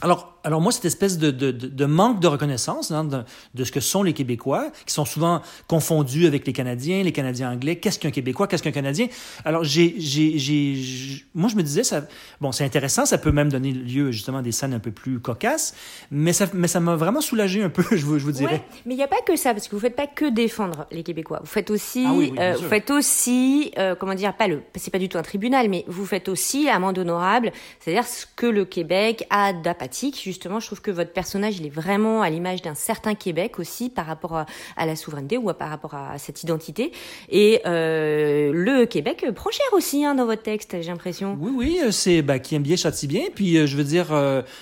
Alors, alors moi, cette espèce de, de, manque de reconnaissance hein, de, de ce que sont les Québécois, qui sont souvent confondus avec les Canadiens, les Canadiens anglais. Qu'est-ce qu'un Québécois, qu'est-ce qu'un Canadien? Alors, j'ai, j'ai, moi, je me disais, ça, bon, c'est intéressant, ça peut même donner lieu justement à des scènes un peu plus cocasses, mais ça, mais ça m'a vraiment soulagé un peu, [LAUGHS] je vous, je vous dirais. Ouais, mais il n'y a pas que ça, parce que vous faites pas que défendre les Québécois. Vous faites aussi, Ah oui, oui, bien euh, vous faites aussi, euh, comment dire, pas le, c'est pas du tout un tribunal, mais vous faites aussi amende honorable, c'est-à-dire ce que le Québec a d'apathique. Justement, je trouve que votre personnage, il est vraiment à l'image d'un certain Québec aussi par rapport à, la souveraineté ou à- par rapport à cette identité. Et euh, le Québec prend cher aussi hein, dans votre texte, j'ai l'impression. Oui, oui, euh, c'est bah, qui aime bien châtie bien. Puis euh, je veux dire,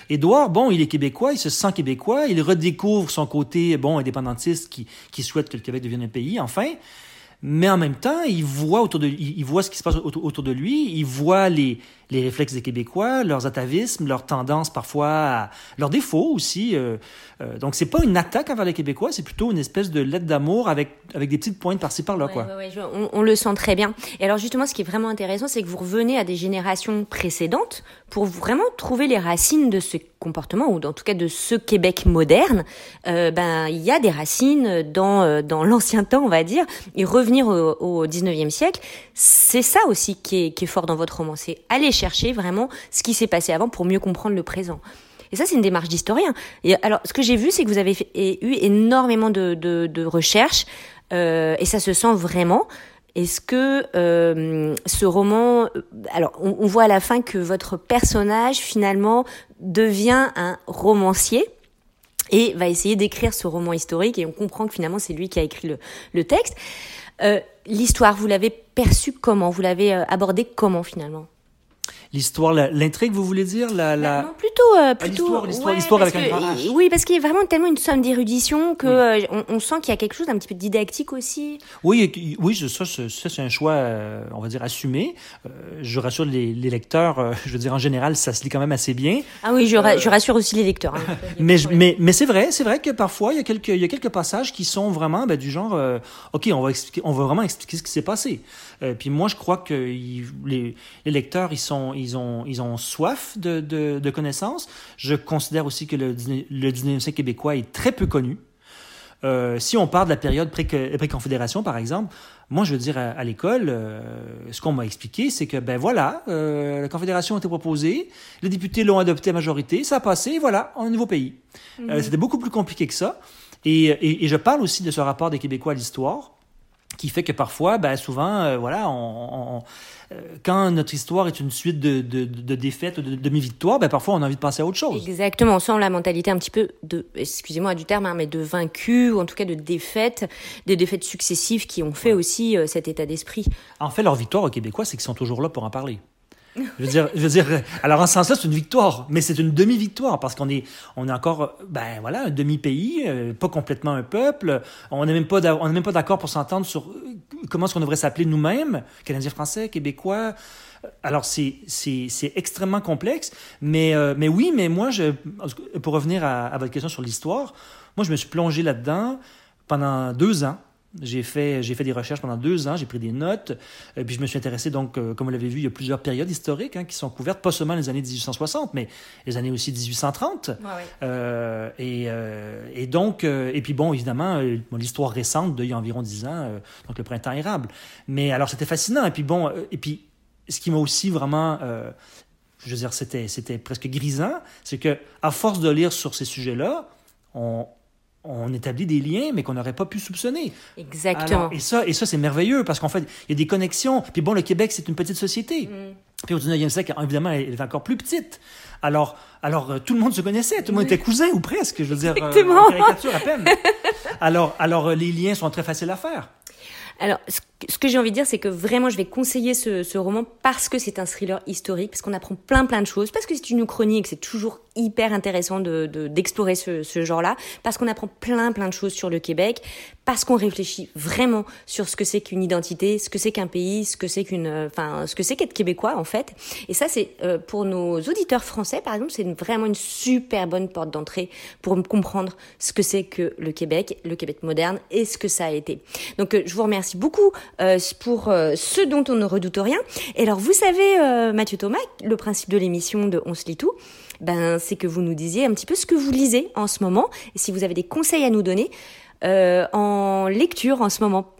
Édouard, bon, il est québécois, il se sent québécois, il redécouvre son côté bon indépendantiste qui, qui souhaite que le Québec devienne un pays, enfin. Mais en même temps, il voit autour de, il, voit ce qui se passe autour de lui, il voit les, les réflexes des Québécois, leurs atavismes, leurs tendances parfois, à, leurs défauts aussi. euh, euh, donc c'est pas une attaque envers les Québécois, c'est plutôt une espèce de lettre d'amour avec avec des petites pointes par-ci par-là, Ouais, quoi. ouais, ouais, je- on, on le sent très bien. Et alors justement, ce qui est vraiment intéressant, c'est que vous revenez à des générations précédentes pour vraiment trouver les racines de ce comportement, ou en tout cas de ce Québec moderne. Euh, ben, il y a des racines dans euh, dans [LAUGHS] l'ancien temps, on va dire, et revenir au, au 19e siècle. C'est ça aussi qui est, qui est fort dans votre roman, c'est aller chercher vraiment ce qui s'est passé avant pour mieux comprendre le présent. Et ça, c'est une démarche d'historien. Alors, ce que j'ai vu, c'est que vous avez eu énormément de, de, de recherches, euh, et ça se sent vraiment. Est-ce que euh, ce roman, euh, alors on, voit à la fin que votre personnage finalement devient un romancier et va essayer d'écrire ce roman historique et on comprend que finalement c'est lui qui a écrit le, le texte. L'histoire, vous l'avez perçue comment? Vous l'avez abordée comment finalement? L'histoire, l'intrigue, vous voulez dire? La, la... Non, plutôt, euh, plutôt. l'histoire, l'histoire- l'histoire parce avec un que-. Oui, parce qu'il y a vraiment tellement une somme d'érudition que euh, on, on sent qu'il y a quelque chose d'un petit peu didactique aussi. Oui, oui, ça, ça, ça, c'est un choix, euh, on va dire, assumé. Je rassure les, les lecteurs, je veux dire, en général, ça se lit quand même assez bien. Ah oui, je, ra- je rassure aussi les lecteurs. hein. [LAUGHS] Mais, je- mais, mais c'est vrai, c'est vrai que parfois, il y a quelques, il y a quelques passages qui sont vraiment ben, du genre, OK, on va, expliquer, on va vraiment expliquer ce qui s'est passé. Euh, puis moi, je crois que les, les lecteurs, ils, sont, ils, ont, ils ont soif de, de, de connaissances. Je considère aussi que le, le 19e siècle québécois est très peu connu. Euh, si on part de la période pré- pré-confédération, par exemple, moi, je veux dire, à, à l'école, euh, ce qu'on m'a expliqué, c'est que, ben voilà, euh, la confédération a été proposée, les députés l'ont adoptée à majorité, ça a passé, et voilà, on a un nouveau pays. Euh, C'était beaucoup plus compliqué que ça. Et, et, et je parle aussi de ce rapport des Québécois à l'histoire, qui fait que parfois, ben souvent, euh, voilà, on, on- euh, quand notre histoire est une suite de, de, de défaites, de demi-victoires, ben parfois on a envie de passer à autre chose. Exactement, on sent la mentalité un petit peu de, excusez-moi du terme, hein, mais de vaincu, ou en tout cas de défaite, des défaites successives qui ont fait aussi euh, cet état d'esprit. En fait, leur victoire aux Québécois, c'est qu'ils sont toujours là pour en parler. Je veux dire, je veux dire, alors en ce sens-là, c'est une victoire, mais c'est une demi-victoire parce qu'on est, on est encore, ben voilà, un demi-pays, euh, pas complètement un peuple. On n'est même pas, même pas d'accord pour s'entendre sur euh, comment est-ce qu'on devrait s'appeler nous-mêmes, Canadiens français, Québécois. Alors c'est c'est c'est extrêmement complexe, mais euh, mais oui, mais moi je, pour revenir à votre question sur l'histoire, moi je me suis plongé là-dedans pendant deux ans. J'ai fait, j'ai fait des recherches pendant deux ans, j'ai pris des notes, et puis je me suis intéressé, donc, euh, comme vous l'avez vu, il y a plusieurs périodes historiques hein, qui sont couvertes, pas seulement les années 1860, mais les années aussi 1830. Euh, et, euh, et donc, euh, et puis bon, évidemment, euh, l'histoire récente d'il y a environ dix ans, euh, donc le printemps érable. Mais alors, c'était fascinant. Et puis bon, euh, et puis ce qui m'a aussi vraiment, euh, je veux dire, c'était, c'était presque grisant, c'est que à force de lire sur ces sujets-là, on, on établit des liens, mais qu'on n'aurait pas pu soupçonner. Exactement. Alors, et ça, et ça c'est merveilleux parce qu'en fait, il y a des connexions. Puis bon, le Québec, c'est une petite société. Mm. Puis au 19e siècle, évidemment, elle est encore plus petite. Alors, alors euh, tout le monde se connaissait, tout le monde était cousin ou presque, je veux dire, euh, caricature à peine. [LAUGHS] alors, alors euh, les liens sont très faciles à faire. Alors, ce ce que j'ai envie de dire, c'est que vraiment, je vais conseiller ce, roman parce que c'est un thriller historique, parce qu'on apprend plein plein de choses, parce que c'est une chronique, c'est toujours hyper intéressant de d'explorer ce, genre-là, parce qu'on apprend plein plein de choses sur le Québec, parce qu'on réfléchit vraiment sur ce que c'est qu'une identité, ce que c'est qu'un pays, ce que c'est qu'une, enfin, ce que c'est qu'être québécois en fait. Et ça, c'est euh, pour nos auditeurs français, par exemple, c'est vraiment une super bonne porte d'entrée pour comprendre ce que c'est que le Québec, le Québec moderne et ce que ça a été. Donc, euh, je vous remercie beaucoup euh, pour ce dont on ne redoute rien. Et alors, vous savez, Mathieu Thomas, le principe de l'émission de On se lit tout ben, c'est que vous nous disiez un petit peu ce que vous lisez en ce moment et si vous avez des conseils à nous donner euh, en lecture en ce moment.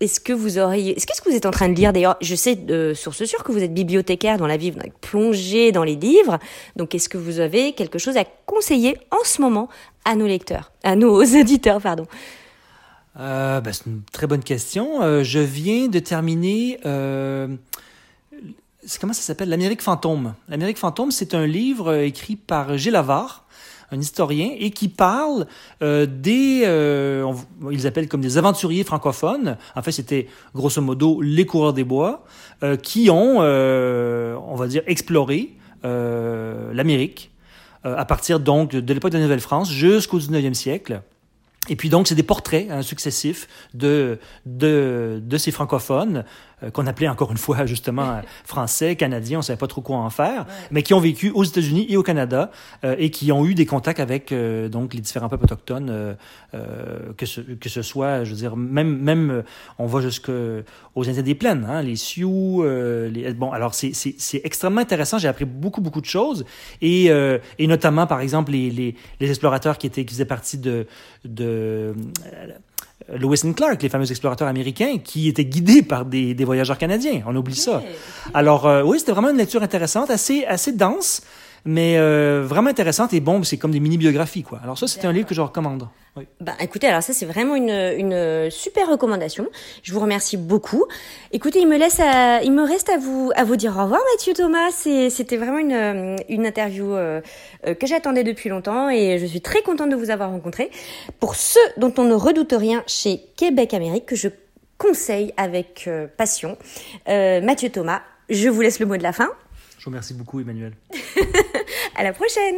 Est-ce que vous auriez, est-ce qu'est-ce que vous êtes en train de lire d'ailleurs? Je sais de source sûre que vous êtes bibliothécaire dans la vie, vous êtes plongé dans les livres. Donc, est-ce que vous avez quelque chose à conseiller en ce moment à nos lecteurs, à nos [LAUGHS] auditeurs, pardon? Euh, ben, c'est une très bonne question. Euh, je viens de terminer euh, comment ça s'appelle? L'Amérique fantôme. L'Amérique fantôme, c'est un livre écrit par Gilles Avard, un historien, et qui parle des, ils appellent comme des aventuriers francophones. En fait, c'était grosso modo les coureurs des bois qui ont, on va dire, exploré l'Amérique à partir donc de l'époque de la Nouvelle-France jusqu'au 19e siècle. Et puis donc, c'est des portraits hein, successifs de, de, ces francophones qu'on appelait encore une fois justement [LAUGHS] français, canadiens, on savait pas trop quoi en faire, mais qui ont vécu aux États-Unis et au Canada euh, et qui ont eu des contacts avec euh, donc les différents peuples autochtones, que ce, que ce soit, je veux dire, même même on va jusqu'aux Indiens des plaines, hein, les Sioux, les, bon alors c'est c'est extrêmement intéressant, j'ai appris beaucoup beaucoup de choses et et notamment par exemple les les, les explorateurs qui étaient qui faisaient partie de de Lewis and Clark, les fameux explorateurs américains, qui étaient guidés par des, des voyageurs canadiens. On oublie ça. Alors euh, oui, c'était vraiment une lecture intéressante, assez assez dense, mais euh, vraiment intéressante et bon, c'est comme des mini-biographies quoi. Alors ça, c'est un livre que je recommande. Oui. Bah, écoutez, alors ça c'est vraiment une, une super recommandation. Je vous remercie beaucoup. Écoutez, il me laisse, à, il me reste à vous à vous dire au revoir, Mathieu Thomas. C'était vraiment une, une interview euh, euh, que j'attendais depuis longtemps et je suis très contente de vous avoir rencontré. Pour ceux dont on ne redoute rien chez Québec Amérique, que je conseille avec euh, passion, euh, Mathieu Thomas. Je vous laisse le mot de la fin. Je vous remercie beaucoup, Emmanuel. [LAUGHS] à la prochaine.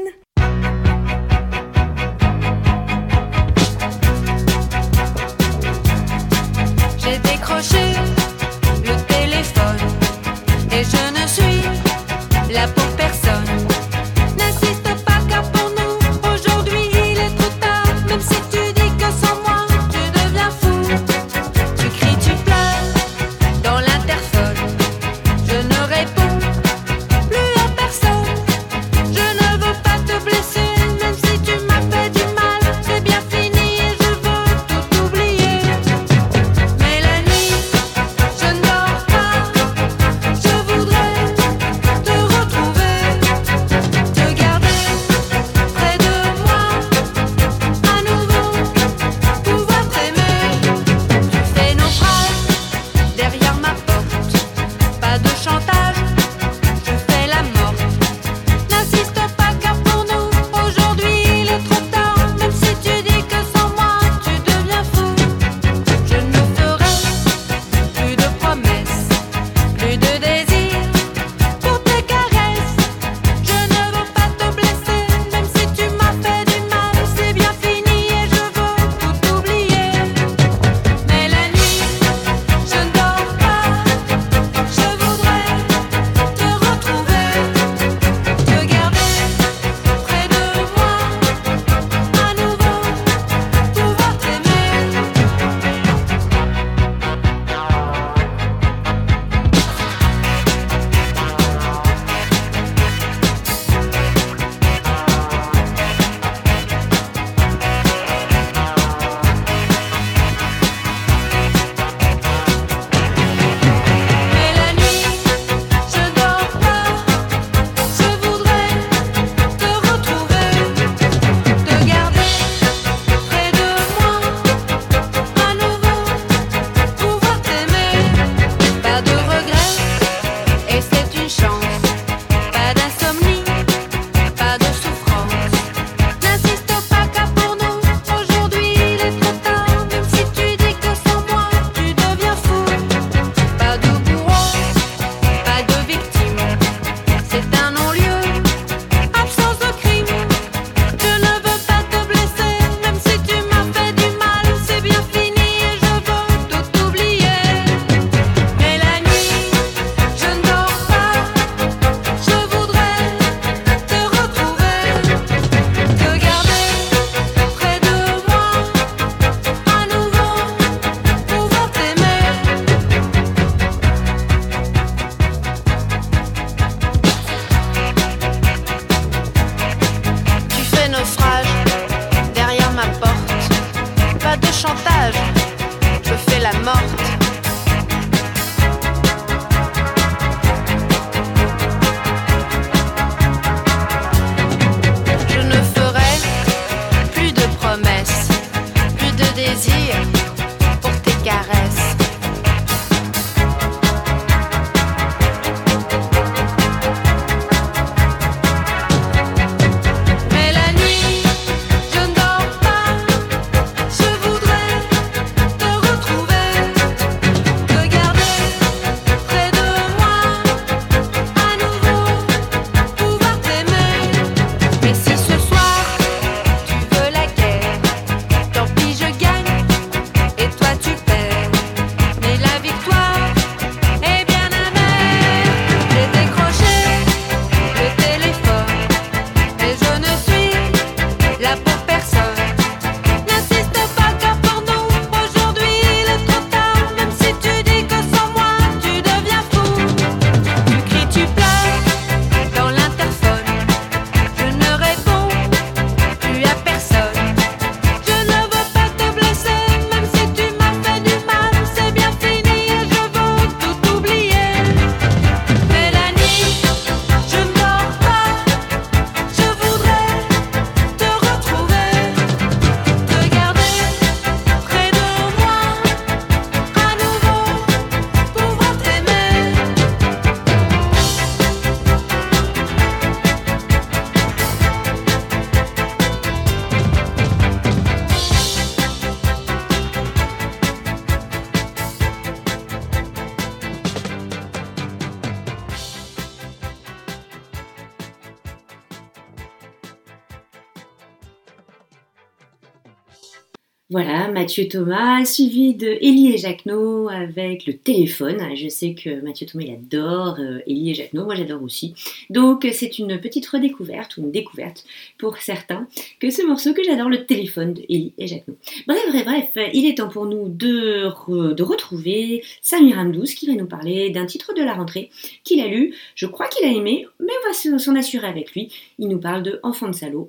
Mathieu Thomas, suivi de Élie et Jacquenot avec le téléphone. Je sais que Mathieu Thomas, il adore euh, Élie et Jacquenot, moi j'adore aussi. Donc c'est une petite redécouverte, ou une découverte pour certains, que ce morceau que j'adore, le téléphone de Élie et Jacquenot. Bref, bref, bref, il est temps pour nous de, re- de retrouver Samir Hamdous qui va nous parler d'un titre de la rentrée qu'il a lu. Je crois qu'il a aimé, mais on va se- s'en assurer avec lui. Il nous parle de Enfant de salaud.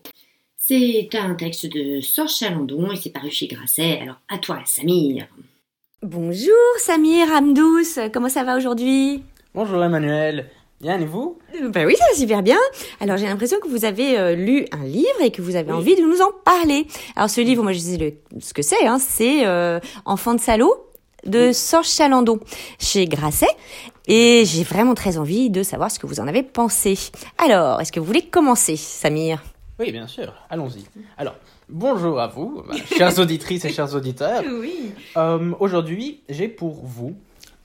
C'est un texte de Sorge Chalandon et c'est paru chez Grasset. Alors à toi, Samir. Bonjour Samir Hamdous, comment ça va aujourd'hui? Bonjour Emmanuel, bien et vous? Ben oui, ça va super bien. Alors j'ai l'impression que vous avez euh, lu un livre et que vous avez Oui. envie de nous en parler. Alors ce livre, moi je sais le, ce que c'est, hein, c'est euh, Enfant de salaud de Sorge Chalandon chez Grasset. Et j'ai vraiment très envie de savoir ce que vous en avez pensé. Alors, est-ce que vous voulez commencer, Samir? Oui, bien sûr, allons-y. Alors, bonjour à vous, [LAUGHS] chères auditrices et chers auditeurs. Oui. Euh, Aujourd'hui, j'ai pour vous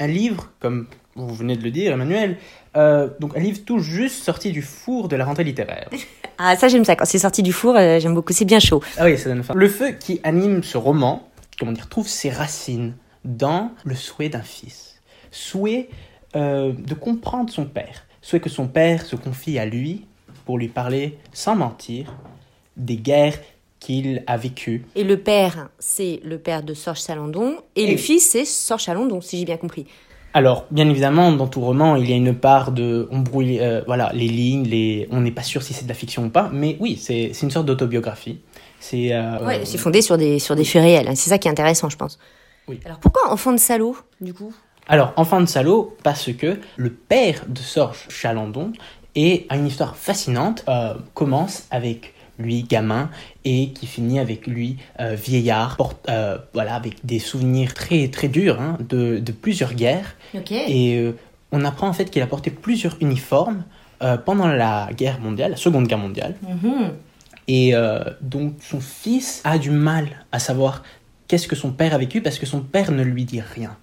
un livre, comme vous venez de le dire Emmanuel, euh, donc un livre tout juste sorti du four de la rentrée littéraire. [LAUGHS] Ah ça j'aime ça, quand c'est sorti du four, euh, j'aime beaucoup, c'est bien chaud. Ah oui, ça donne faim. Le feu qui anime ce roman, comment dire, trouve ses racines dans le souhait d'un fils. Souhait de comprendre son père. Souhait que son père se confie à lui pour lui parler, sans mentir, des guerres qu'il a vécues. Et le père, c'est le père de Sorge Chalandon, et Et- le fils, c'est Sorge Chalandon, si j'ai bien compris. Alors, bien évidemment, dans tout roman, il y a une part de... On brouille euh, voilà, les lignes, les... on n'est pas sûr si c'est de la fiction ou pas, mais oui, c'est une sorte d'autobiographie. C'est... euh, Ouais, c'est fondé sur des, sur des faits réels, hein, c'est ça qui est intéressant, je pense. Oui. Alors pourquoi enfant de salaud, du coup? Alors, enfant de salaud, parce que le père de Sorge Chalandon et a une histoire fascinante, euh, commence avec lui gamin et qui finit avec lui euh, vieillard, porte- euh, voilà, avec des souvenirs très très durs hein, de, de plusieurs guerres. Et euh, on apprend en fait qu'il a porté plusieurs uniformes pendant la guerre mondiale, la seconde guerre mondiale. Mhm. Et donc son fils a du mal à savoir qu'est-ce que son père a vécu parce que son père ne lui dit rien.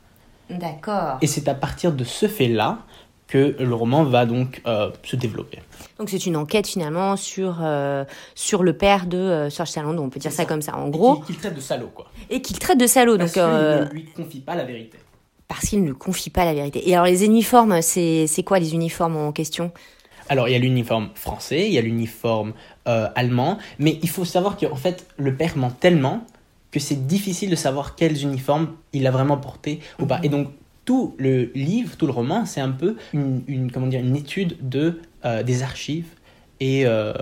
D'accord. Et c'est à partir de ce fait-là que le roman va donc euh, se développer. Donc c'est une enquête finalement sur, euh, sur le père de euh, Sorge Chalandon, on peut dire ça ça. comme ça, en gros. qu'il- traite de salaud, quoi. Et qu'il traite de salaud, Parce donc, euh, qu'il ne lui confie pas la vérité. parce qu'il ne confie pas la vérité. Et alors les uniformes, c'est quoi les uniformes en question? Alors, il y a l'uniforme français, il y a l'uniforme euh, allemand, mais il faut savoir qu'en fait, le père ment tellement que c'est difficile de savoir quels uniformes il a vraiment portés ou pas. Et donc, tout le livre, tout le roman, c'est un peu une, une- comment dire, une étude de, euh, des archives et, euh,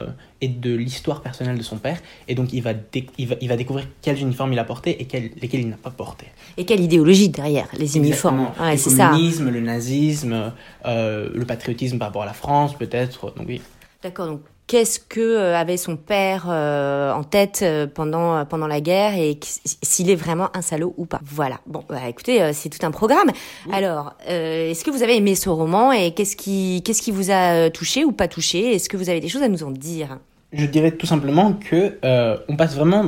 et de l'histoire personnelle de son père. Et donc, il va, il va, il va découvrir quels uniformes il a portés et quels, lesquels il n'a pas portés. Et quelle idéologie derrière les uniformes. Ouais, le c'est ça. communisme, le nazisme, euh, le patriotisme par rapport à la France, peut-être. Donc, oui. D'accord, donc qu'est-ce que euh, avait son père euh, en tête euh, pendant, pendant la guerre et s'il est vraiment un salaud ou pas. Voilà. Bon, bah, écoutez, c'est tout un programme. Alors, est-ce que vous avez aimé ce roman et qu'est-ce qui, qu'est-ce qui vous a touché ou pas touché? Est-ce que vous avez des choses à nous en dire? Je dirais tout simplement que euh, on passe vraiment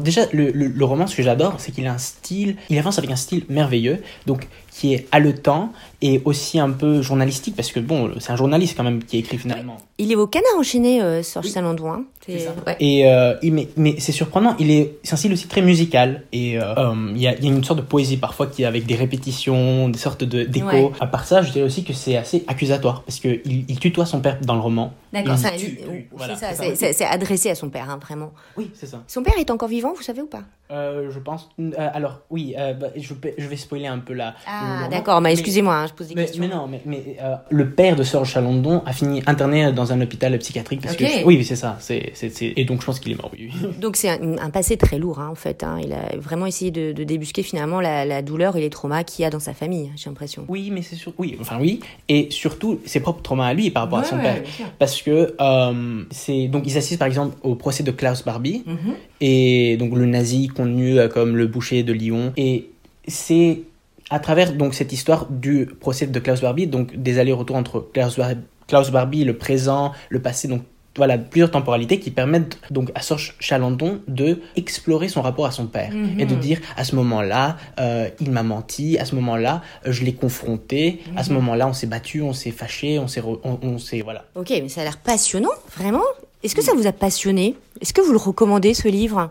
déjà le, le, le roman ce que j'adore c'est qu'il a un style il avance avec un style merveilleux donc qui est haletant et aussi un peu journalistique parce que bon c'est un journaliste quand même qui écrit finalement Il est au canard enchaîné, euh, Sorge Oui. Hein C'est ça. ouais. et euh, mais, mais c'est surprenant il est c'est un style aussi très musical et euh, euh, il y, a, il y a une sorte de poésie parfois qui est avec des répétitions des sortes de d'échos Ouais. à part ça je dirais aussi que c'est assez accusatoire parce que il, tutoie son père dans le roman D'accord, tue- c'est tue, voilà, ça, c'est ça. c'est- c'est c'est adressé à son père, hein, vraiment. oui c'est ça Son père est encore vivant, vous savez ou pas? Euh, je pense. euh, alors, oui, euh, bah, je, je vais spoiler un peu la. le Ah, d'accord, bah, Mais- excusez-moi, hein, pose des Mais, questions. mais non, mais, mais, euh, le père de Sorge Chalandon a fini interné dans un hôpital psychiatrique. Parce que, oui, c'est ça. C'est, Et donc, je pense qu'il est mort, oui. [LAUGHS] Donc c'est un, un passé très lourd hein, en fait. hein. Il a vraiment essayé de, de débusquer finalement la, la douleur et les traumas qu'il y a dans sa famille, j'ai l'impression. Oui, mais c'est sûr. Oui, enfin, oui. Et surtout, ses propres traumas à lui par rapport à son père. Parce que, euh, c'est. Donc, ils assistent par exemple au procès de Klaus Barbie. Mhm. et donc le nazi connu comme le boucher de Lyon. Et c'est à travers donc cette histoire du procès de Klaus Barbie, donc des allers-retours entre Klaus, Bar- Klaus Barbie, le présent, le passé, donc voilà plusieurs temporalités qui permettent donc à Sorge Chalandon de explorer son rapport à son père Mhm. et de dire à ce moment-là euh, il m'a menti, à ce moment-là euh, je l'ai confronté, à ce moment-là on s'est battu, on s'est fâché, on s'est on s'est voilà. Ok, mais ça a l'air passionnant, vraiment. Est-ce que ça vous a passionné? Est-ce que vous le recommandez ce livre?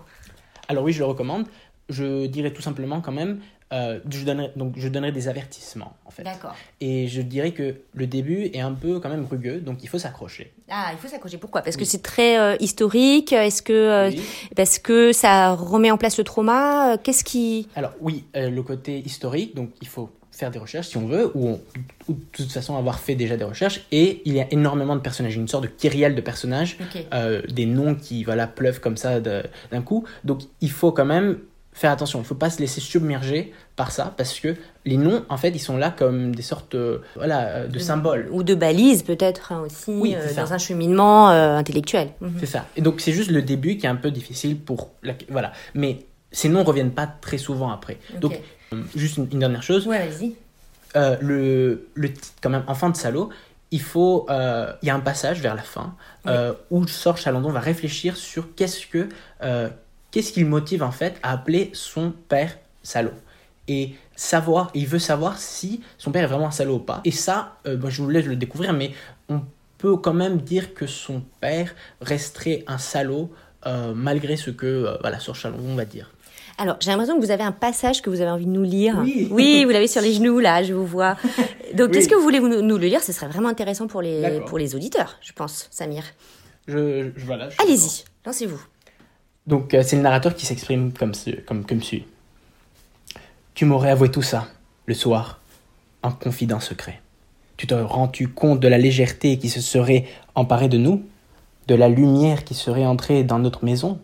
Alors oui, je le recommande. je dirais tout simplement quand même, euh, je, donnerais, donc je donnerais des avertissements en fait. D'accord. Et je dirais que le début est un peu quand même rugueux, donc il faut s'accrocher. Ah, il faut s'accrocher. Pourquoi? Parce que c'est très euh, historique. Est-ce que euh, Oui. parce que ça remet en place le trauma Qu'est-ce qui? Alors oui, le côté historique, donc il faut faire des recherches si on veut, ou, on- ou de toute façon avoir fait déjà des recherches, et il y a énormément de personnages, une sorte de kyrielle de personnages, euh, des noms qui voilà, pleuvent comme ça d'un coup, donc il faut quand même faire attention, il ne faut pas se laisser submerger par ça, parce que les noms, en fait, ils sont là comme des sortes euh, voilà, euh, de symboles. ou de balises peut-être hein, aussi Oui, euh, dans un cheminement euh, intellectuel. Mhm. C'est ça. Et donc c'est juste le début qui est un peu difficile pour... La... Voilà. Mais ces noms reviennent pas très souvent après. Donc, juste une, une dernière chose. Ouais, vas-y. Le, le titre, quand même, Enfant de salaud, il faut... euh, Il y a un passage vers la fin euh, où Sorge Chalandon va réfléchir sur qu'est-ce que... euh, qu'est-ce qui le motive, en fait, à appeler son père salaud? Et savoir, il veut savoir si son père est vraiment un salaud ou pas. Et ça, euh, moi, je vous laisse le découvrir, mais on peut quand même dire que son père resterait un salaud euh, malgré ce que euh, voilà, Sorge Chalandon va dire. Alors, j'ai l'impression que vous avez un passage que vous avez envie de nous lire. Oui. vous l'avez sur les genoux, là, je vous vois. [LAUGHS] Donc, Oui. est-ce que vous voulez nous, nous le lire? Ce serait vraiment intéressant pour les, pour les auditeurs, je pense, Samir. Je, je- voilà, je Allez-y, lancez-vous. Donc euh, c'est le narrateur qui s'exprime comme, ce, comme, comme. Tu m'aurais avoué tout ça, le soir, en confident secret. Tu te rends-tu compte de la légèreté qui se serait emparée de nous? De la lumière qui serait entrée dans notre maison?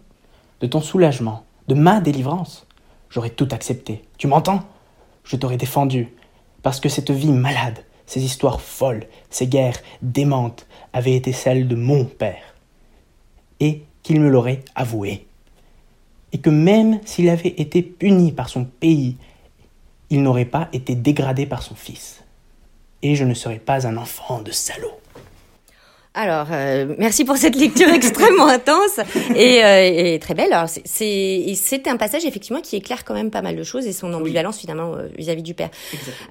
De ton soulagement? De ma délivrance? J'aurais tout accepté. Tu m'entends? Je t'aurais défendu. Parce que cette vie malade, ces histoires folles, ces guerres démentes avaient été celles de mon père. Et qu'il me l'aurait avoué et que même s'il avait été puni par son pays, il n'aurait pas été dégradé par son fils. Et je ne serais pas un enfant de salaud. Alors, euh, merci pour cette lecture extrêmement [LAUGHS] intense et, euh, et très belle. Alors, c'est- un passage effectivement qui éclaire quand même pas mal de choses et son ambivalence finalement euh, vis-à-vis du père.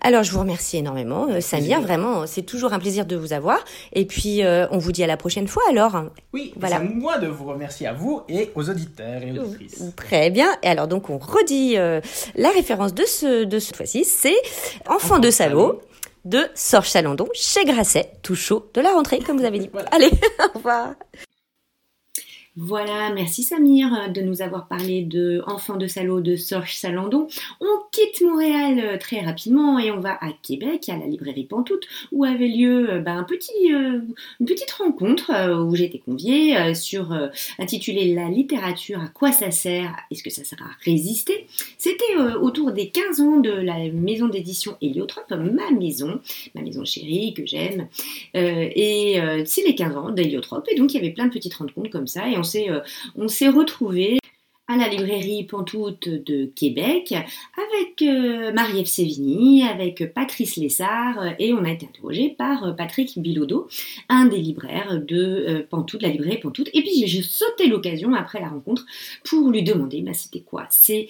Alors, je vous remercie énormément, euh, Samir. Vraiment, c'est toujours un plaisir de vous avoir. Et puis, on vous dit à la prochaine fois alors. Oui, Voilà. c'est à moi de vous remercier à vous et aux auditeurs et auditrices. Très bien. Et alors, donc, on redit la référence de ce de cette fois-ci, c'est Enfant de salaud de Sorge Chalandon chez Grasset, tout chaud de la rentrée, comme vous avez dit. Voilà. Allez, [LAUGHS] au revoir. Voilà, merci Samir euh, de nous avoir parlé de Enfant de salaud de Sorge Salandon. On quitte Montréal euh, très rapidement et on va à Québec, à la librairie Pantoute, où avait lieu euh, bah, un petit, une petite rencontre où été conviée sur intitulée La littérature, à quoi ça sert Est-ce que ça sert à résister? C'était autour des 15 ans de la maison d'édition Héliotrope, ma maison, ma maison chérie que j'aime. Et c'est les 15 ans d'Héliotrope. Et donc, il y avait plein de petites rencontres comme ça. Et euh, on s'est retrouvés à la librairie Pantoute de Québec avec euh, Marie-Ève Sévigny, avec Patrice Lessard. euh, et on a été interrogé par Patrick Bilodeau, un des libraires de Pantoute, la librairie Pantoute. Et puis, j'ai, sauté l'occasion après la rencontre pour lui demander bah, c'était quoi ses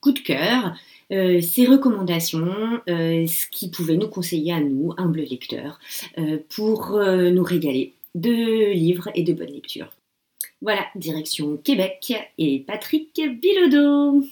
coups de cœur, ses recommandations, ce qu'il pouvait nous conseiller à nous, humbles lecteurs, pour nous régaler de livres et de bonnes lectures. Voilà, direction Québec et Patrick Bilodeau.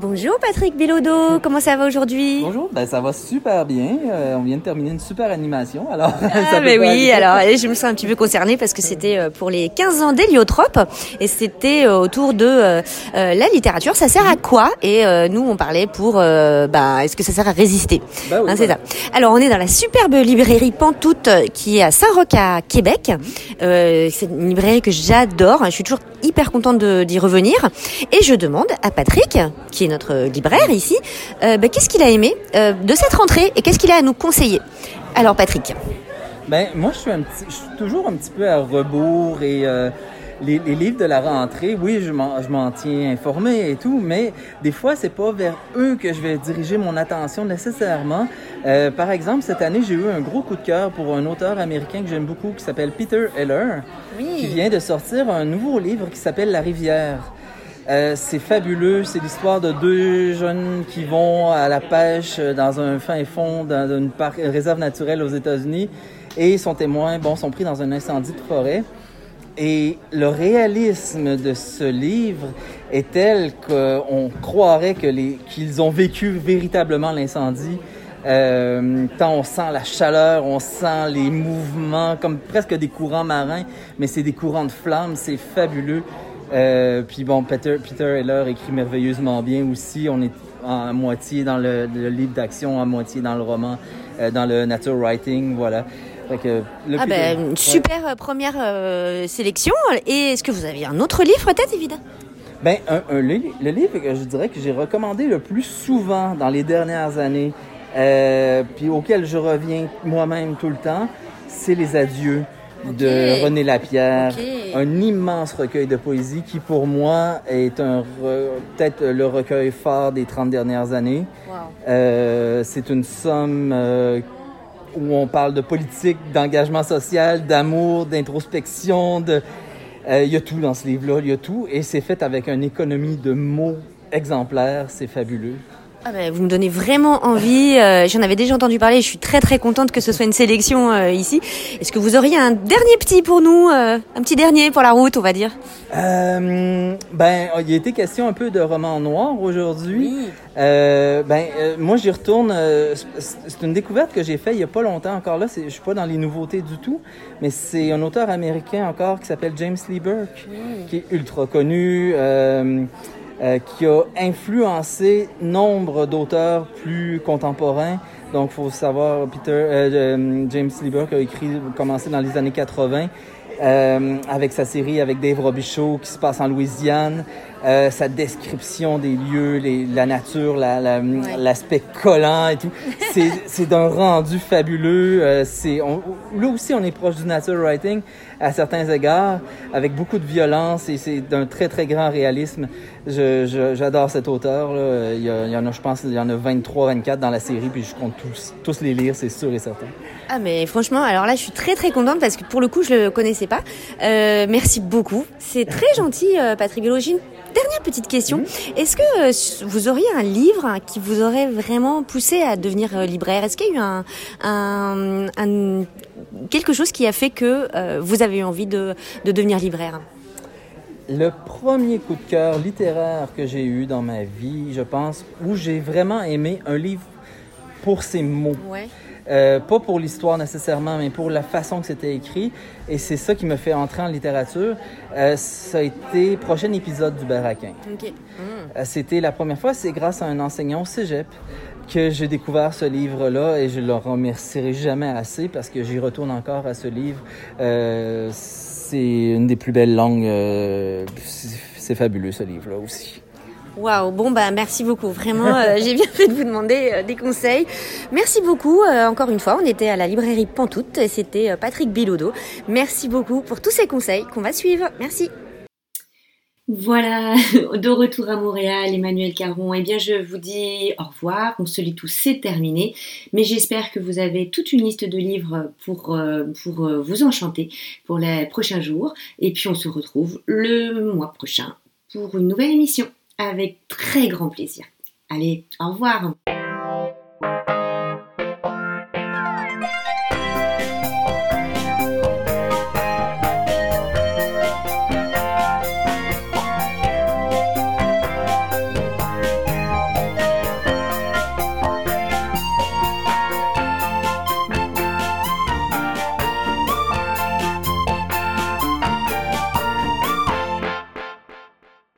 Bonjour Patrick Bilodeau, comment ça va aujourd'hui? Bonjour, ben ça va super bien. Euh, on vient de terminer une super animation, alors. [LAUGHS] Ah ça mais peut pas oui, alors et je me sens un petit peu concernée parce que c'était euh, pour les 15 ans d'Héliotrope et c'était euh, autour de euh, euh, la littérature, ça sert à quoi? Et euh, nous on parlait pour euh, bah est-ce que ça sert à résister? Ben oui, Hein, c'est ça. Alors on est dans la superbe librairie Pantoute qui est à Saint-Roch à Québec. Euh, c'est une librairie que j'adore, je suis toujours hyper contente d'y revenir. Et je demande à Patrick qui est notre libraire ici, euh, bah, qu'est-ce qu'il a aimé euh, de cette rentrée et qu'est-ce qu'il a à nous conseiller? Alors Patrick. Ben, moi, je suis, un petit, je suis toujours un petit peu à rebours et euh, les, les livres de la rentrée, oui, je m'en, je m'en tiens informé et tout, mais des fois, c'est pas vers eux que je vais diriger mon attention nécessairement. Euh, par exemple, cette année, j'ai eu un gros coup de cœur pour un auteur américain que j'aime beaucoup qui s'appelle Peter Heller, qui vient de sortir un nouveau livre qui s'appelle La rivière. Euh, c'est fabuleux, c'est l'histoire de deux jeunes qui vont à la pêche dans un fin fond dans une réserve naturelle aux États-Unis et sont témoins, bon, sont pris dans un incendie de forêt. et le réalisme de ce livre est tel qu'on croirait qu'ils ont vécu véritablement l'incendie. Euh, tant on sent la chaleur, on sent les mouvements comme presque des courants marins, mais c'est des courants de flammes, c'est fabuleux. Euh, puis bon, Peter, Peter Heller écrit merveilleusement bien aussi. On est à moitié dans le, le livre d'action, à moitié dans le roman, euh, dans le nature writing, voilà. Fait que le Ah Peter- ben, une Ouais. super euh, première euh, sélection. Et est-ce que vous avez un autre livre peut-être, évidemment Ben, un, un li- le livre que je dirais que j'ai recommandé le plus souvent dans les dernières années, euh, puis auquel je reviens moi-même tout le temps, c'est Les Adieux de. René Lapierre. Un immense recueil de poésie qui, pour moi, est un re- peut-être le recueil phare des 30 dernières années. Euh, c'est une somme euh, où on parle de politique, d'engagement social, d'amour, d'introspection, de... euh, Il y a tout dans ce livre-là, il y a tout. Et c'est fait avec une économie de mots exemplaire, c'est fabuleux. Ah ben, vous me donnez vraiment envie. euh, J'en avais déjà entendu parler. Je suis très très contente que ce soit une sélection euh, ici. Est-ce que vous auriez un dernier petit pour nous, euh, un petit dernier pour la route, on va dire? Ben, il a été question un peu de roman noir aujourd'hui. Ben, moi, j'y retourne. c'est une découverte que j'ai faite il y a pas longtemps encore. Là, je suis pas dans les nouveautés du tout, mais c'est un auteur américain encore qui s'appelle James Lee Burke, qui est ultra connu. Euh, qui a influencé nombre d'auteurs plus contemporains. Donc, faut savoir, Peter, euh, euh, James Lee Burke a écrit, commencé dans les années 80, euh, avec sa série avec Dave Robichaud qui se passe en Louisiane. Euh, sa description des lieux, les, la nature, la- la- l'aspect collant et tout, c'est [LAUGHS] c'est d'un rendu fabuleux. Euh, c'est on- là aussi on est proche du nature writing à certains égards, avec beaucoup de violence et c'est d'un très très grand réalisme. J'adore cet auteur. Là. Il, y a- il y en a, je pense, il y en a 23, 24 dans la série, puis je compte tous, tous les lire, c'est sûr et certain. Ah mais franchement, alors là, je suis très très contente parce que pour le coup, je le connaissais pas. Euh, merci beaucoup. C'est très [LAUGHS] gentil, euh, Patrick Bello. Dernière petite question. Est-ce que euh, vous auriez un livre qui vous aurait vraiment poussé à devenir euh, libraire? Est-ce qu'il y a eu un, un, un- quelque chose qui a fait que euh, vous avez eu envie de, de devenir libraire? Le premier coup de cœur littéraire que j'ai eu dans ma vie, je pense, où j'ai vraiment aimé un livre pour ses mots. Ouais. Euh, pas pour l'histoire nécessairement, mais pour la façon que c'était écrit. Et c'est ça qui me fait entrer en littérature. Euh, ça a été prochain épisode du Baraquin. Ok. Euh, C'était la première fois, c'est grâce à un enseignant au cégep que j'ai découvert ce livre-là et je le remercierai jamais assez parce que j'y retourne encore à ce livre. Euh, c'est une des plus belles langues. euh, c'est fabuleux ce livre-là aussi. Waouh, bon bah merci beaucoup. Vraiment, euh, j'ai bien fait de vous demander euh, des conseils. Merci beaucoup. euh, encore une fois, on était à la librairie Pantoute et c'était Patrick Bilodeau. Merci beaucoup pour tous ces conseils qu'on va suivre. Merci. Voilà, [LAUGHS] de retour à Montréal, Emmanuel Caron. Eh bien, je vous dis au revoir. On se lit c'est terminé. Mais j'espère que vous avez toute une liste de livres pour, vous enchanter pour les prochains jours. Et puis, on se retrouve le mois prochain pour une nouvelle émission avec très grand plaisir. Allez, au revoir.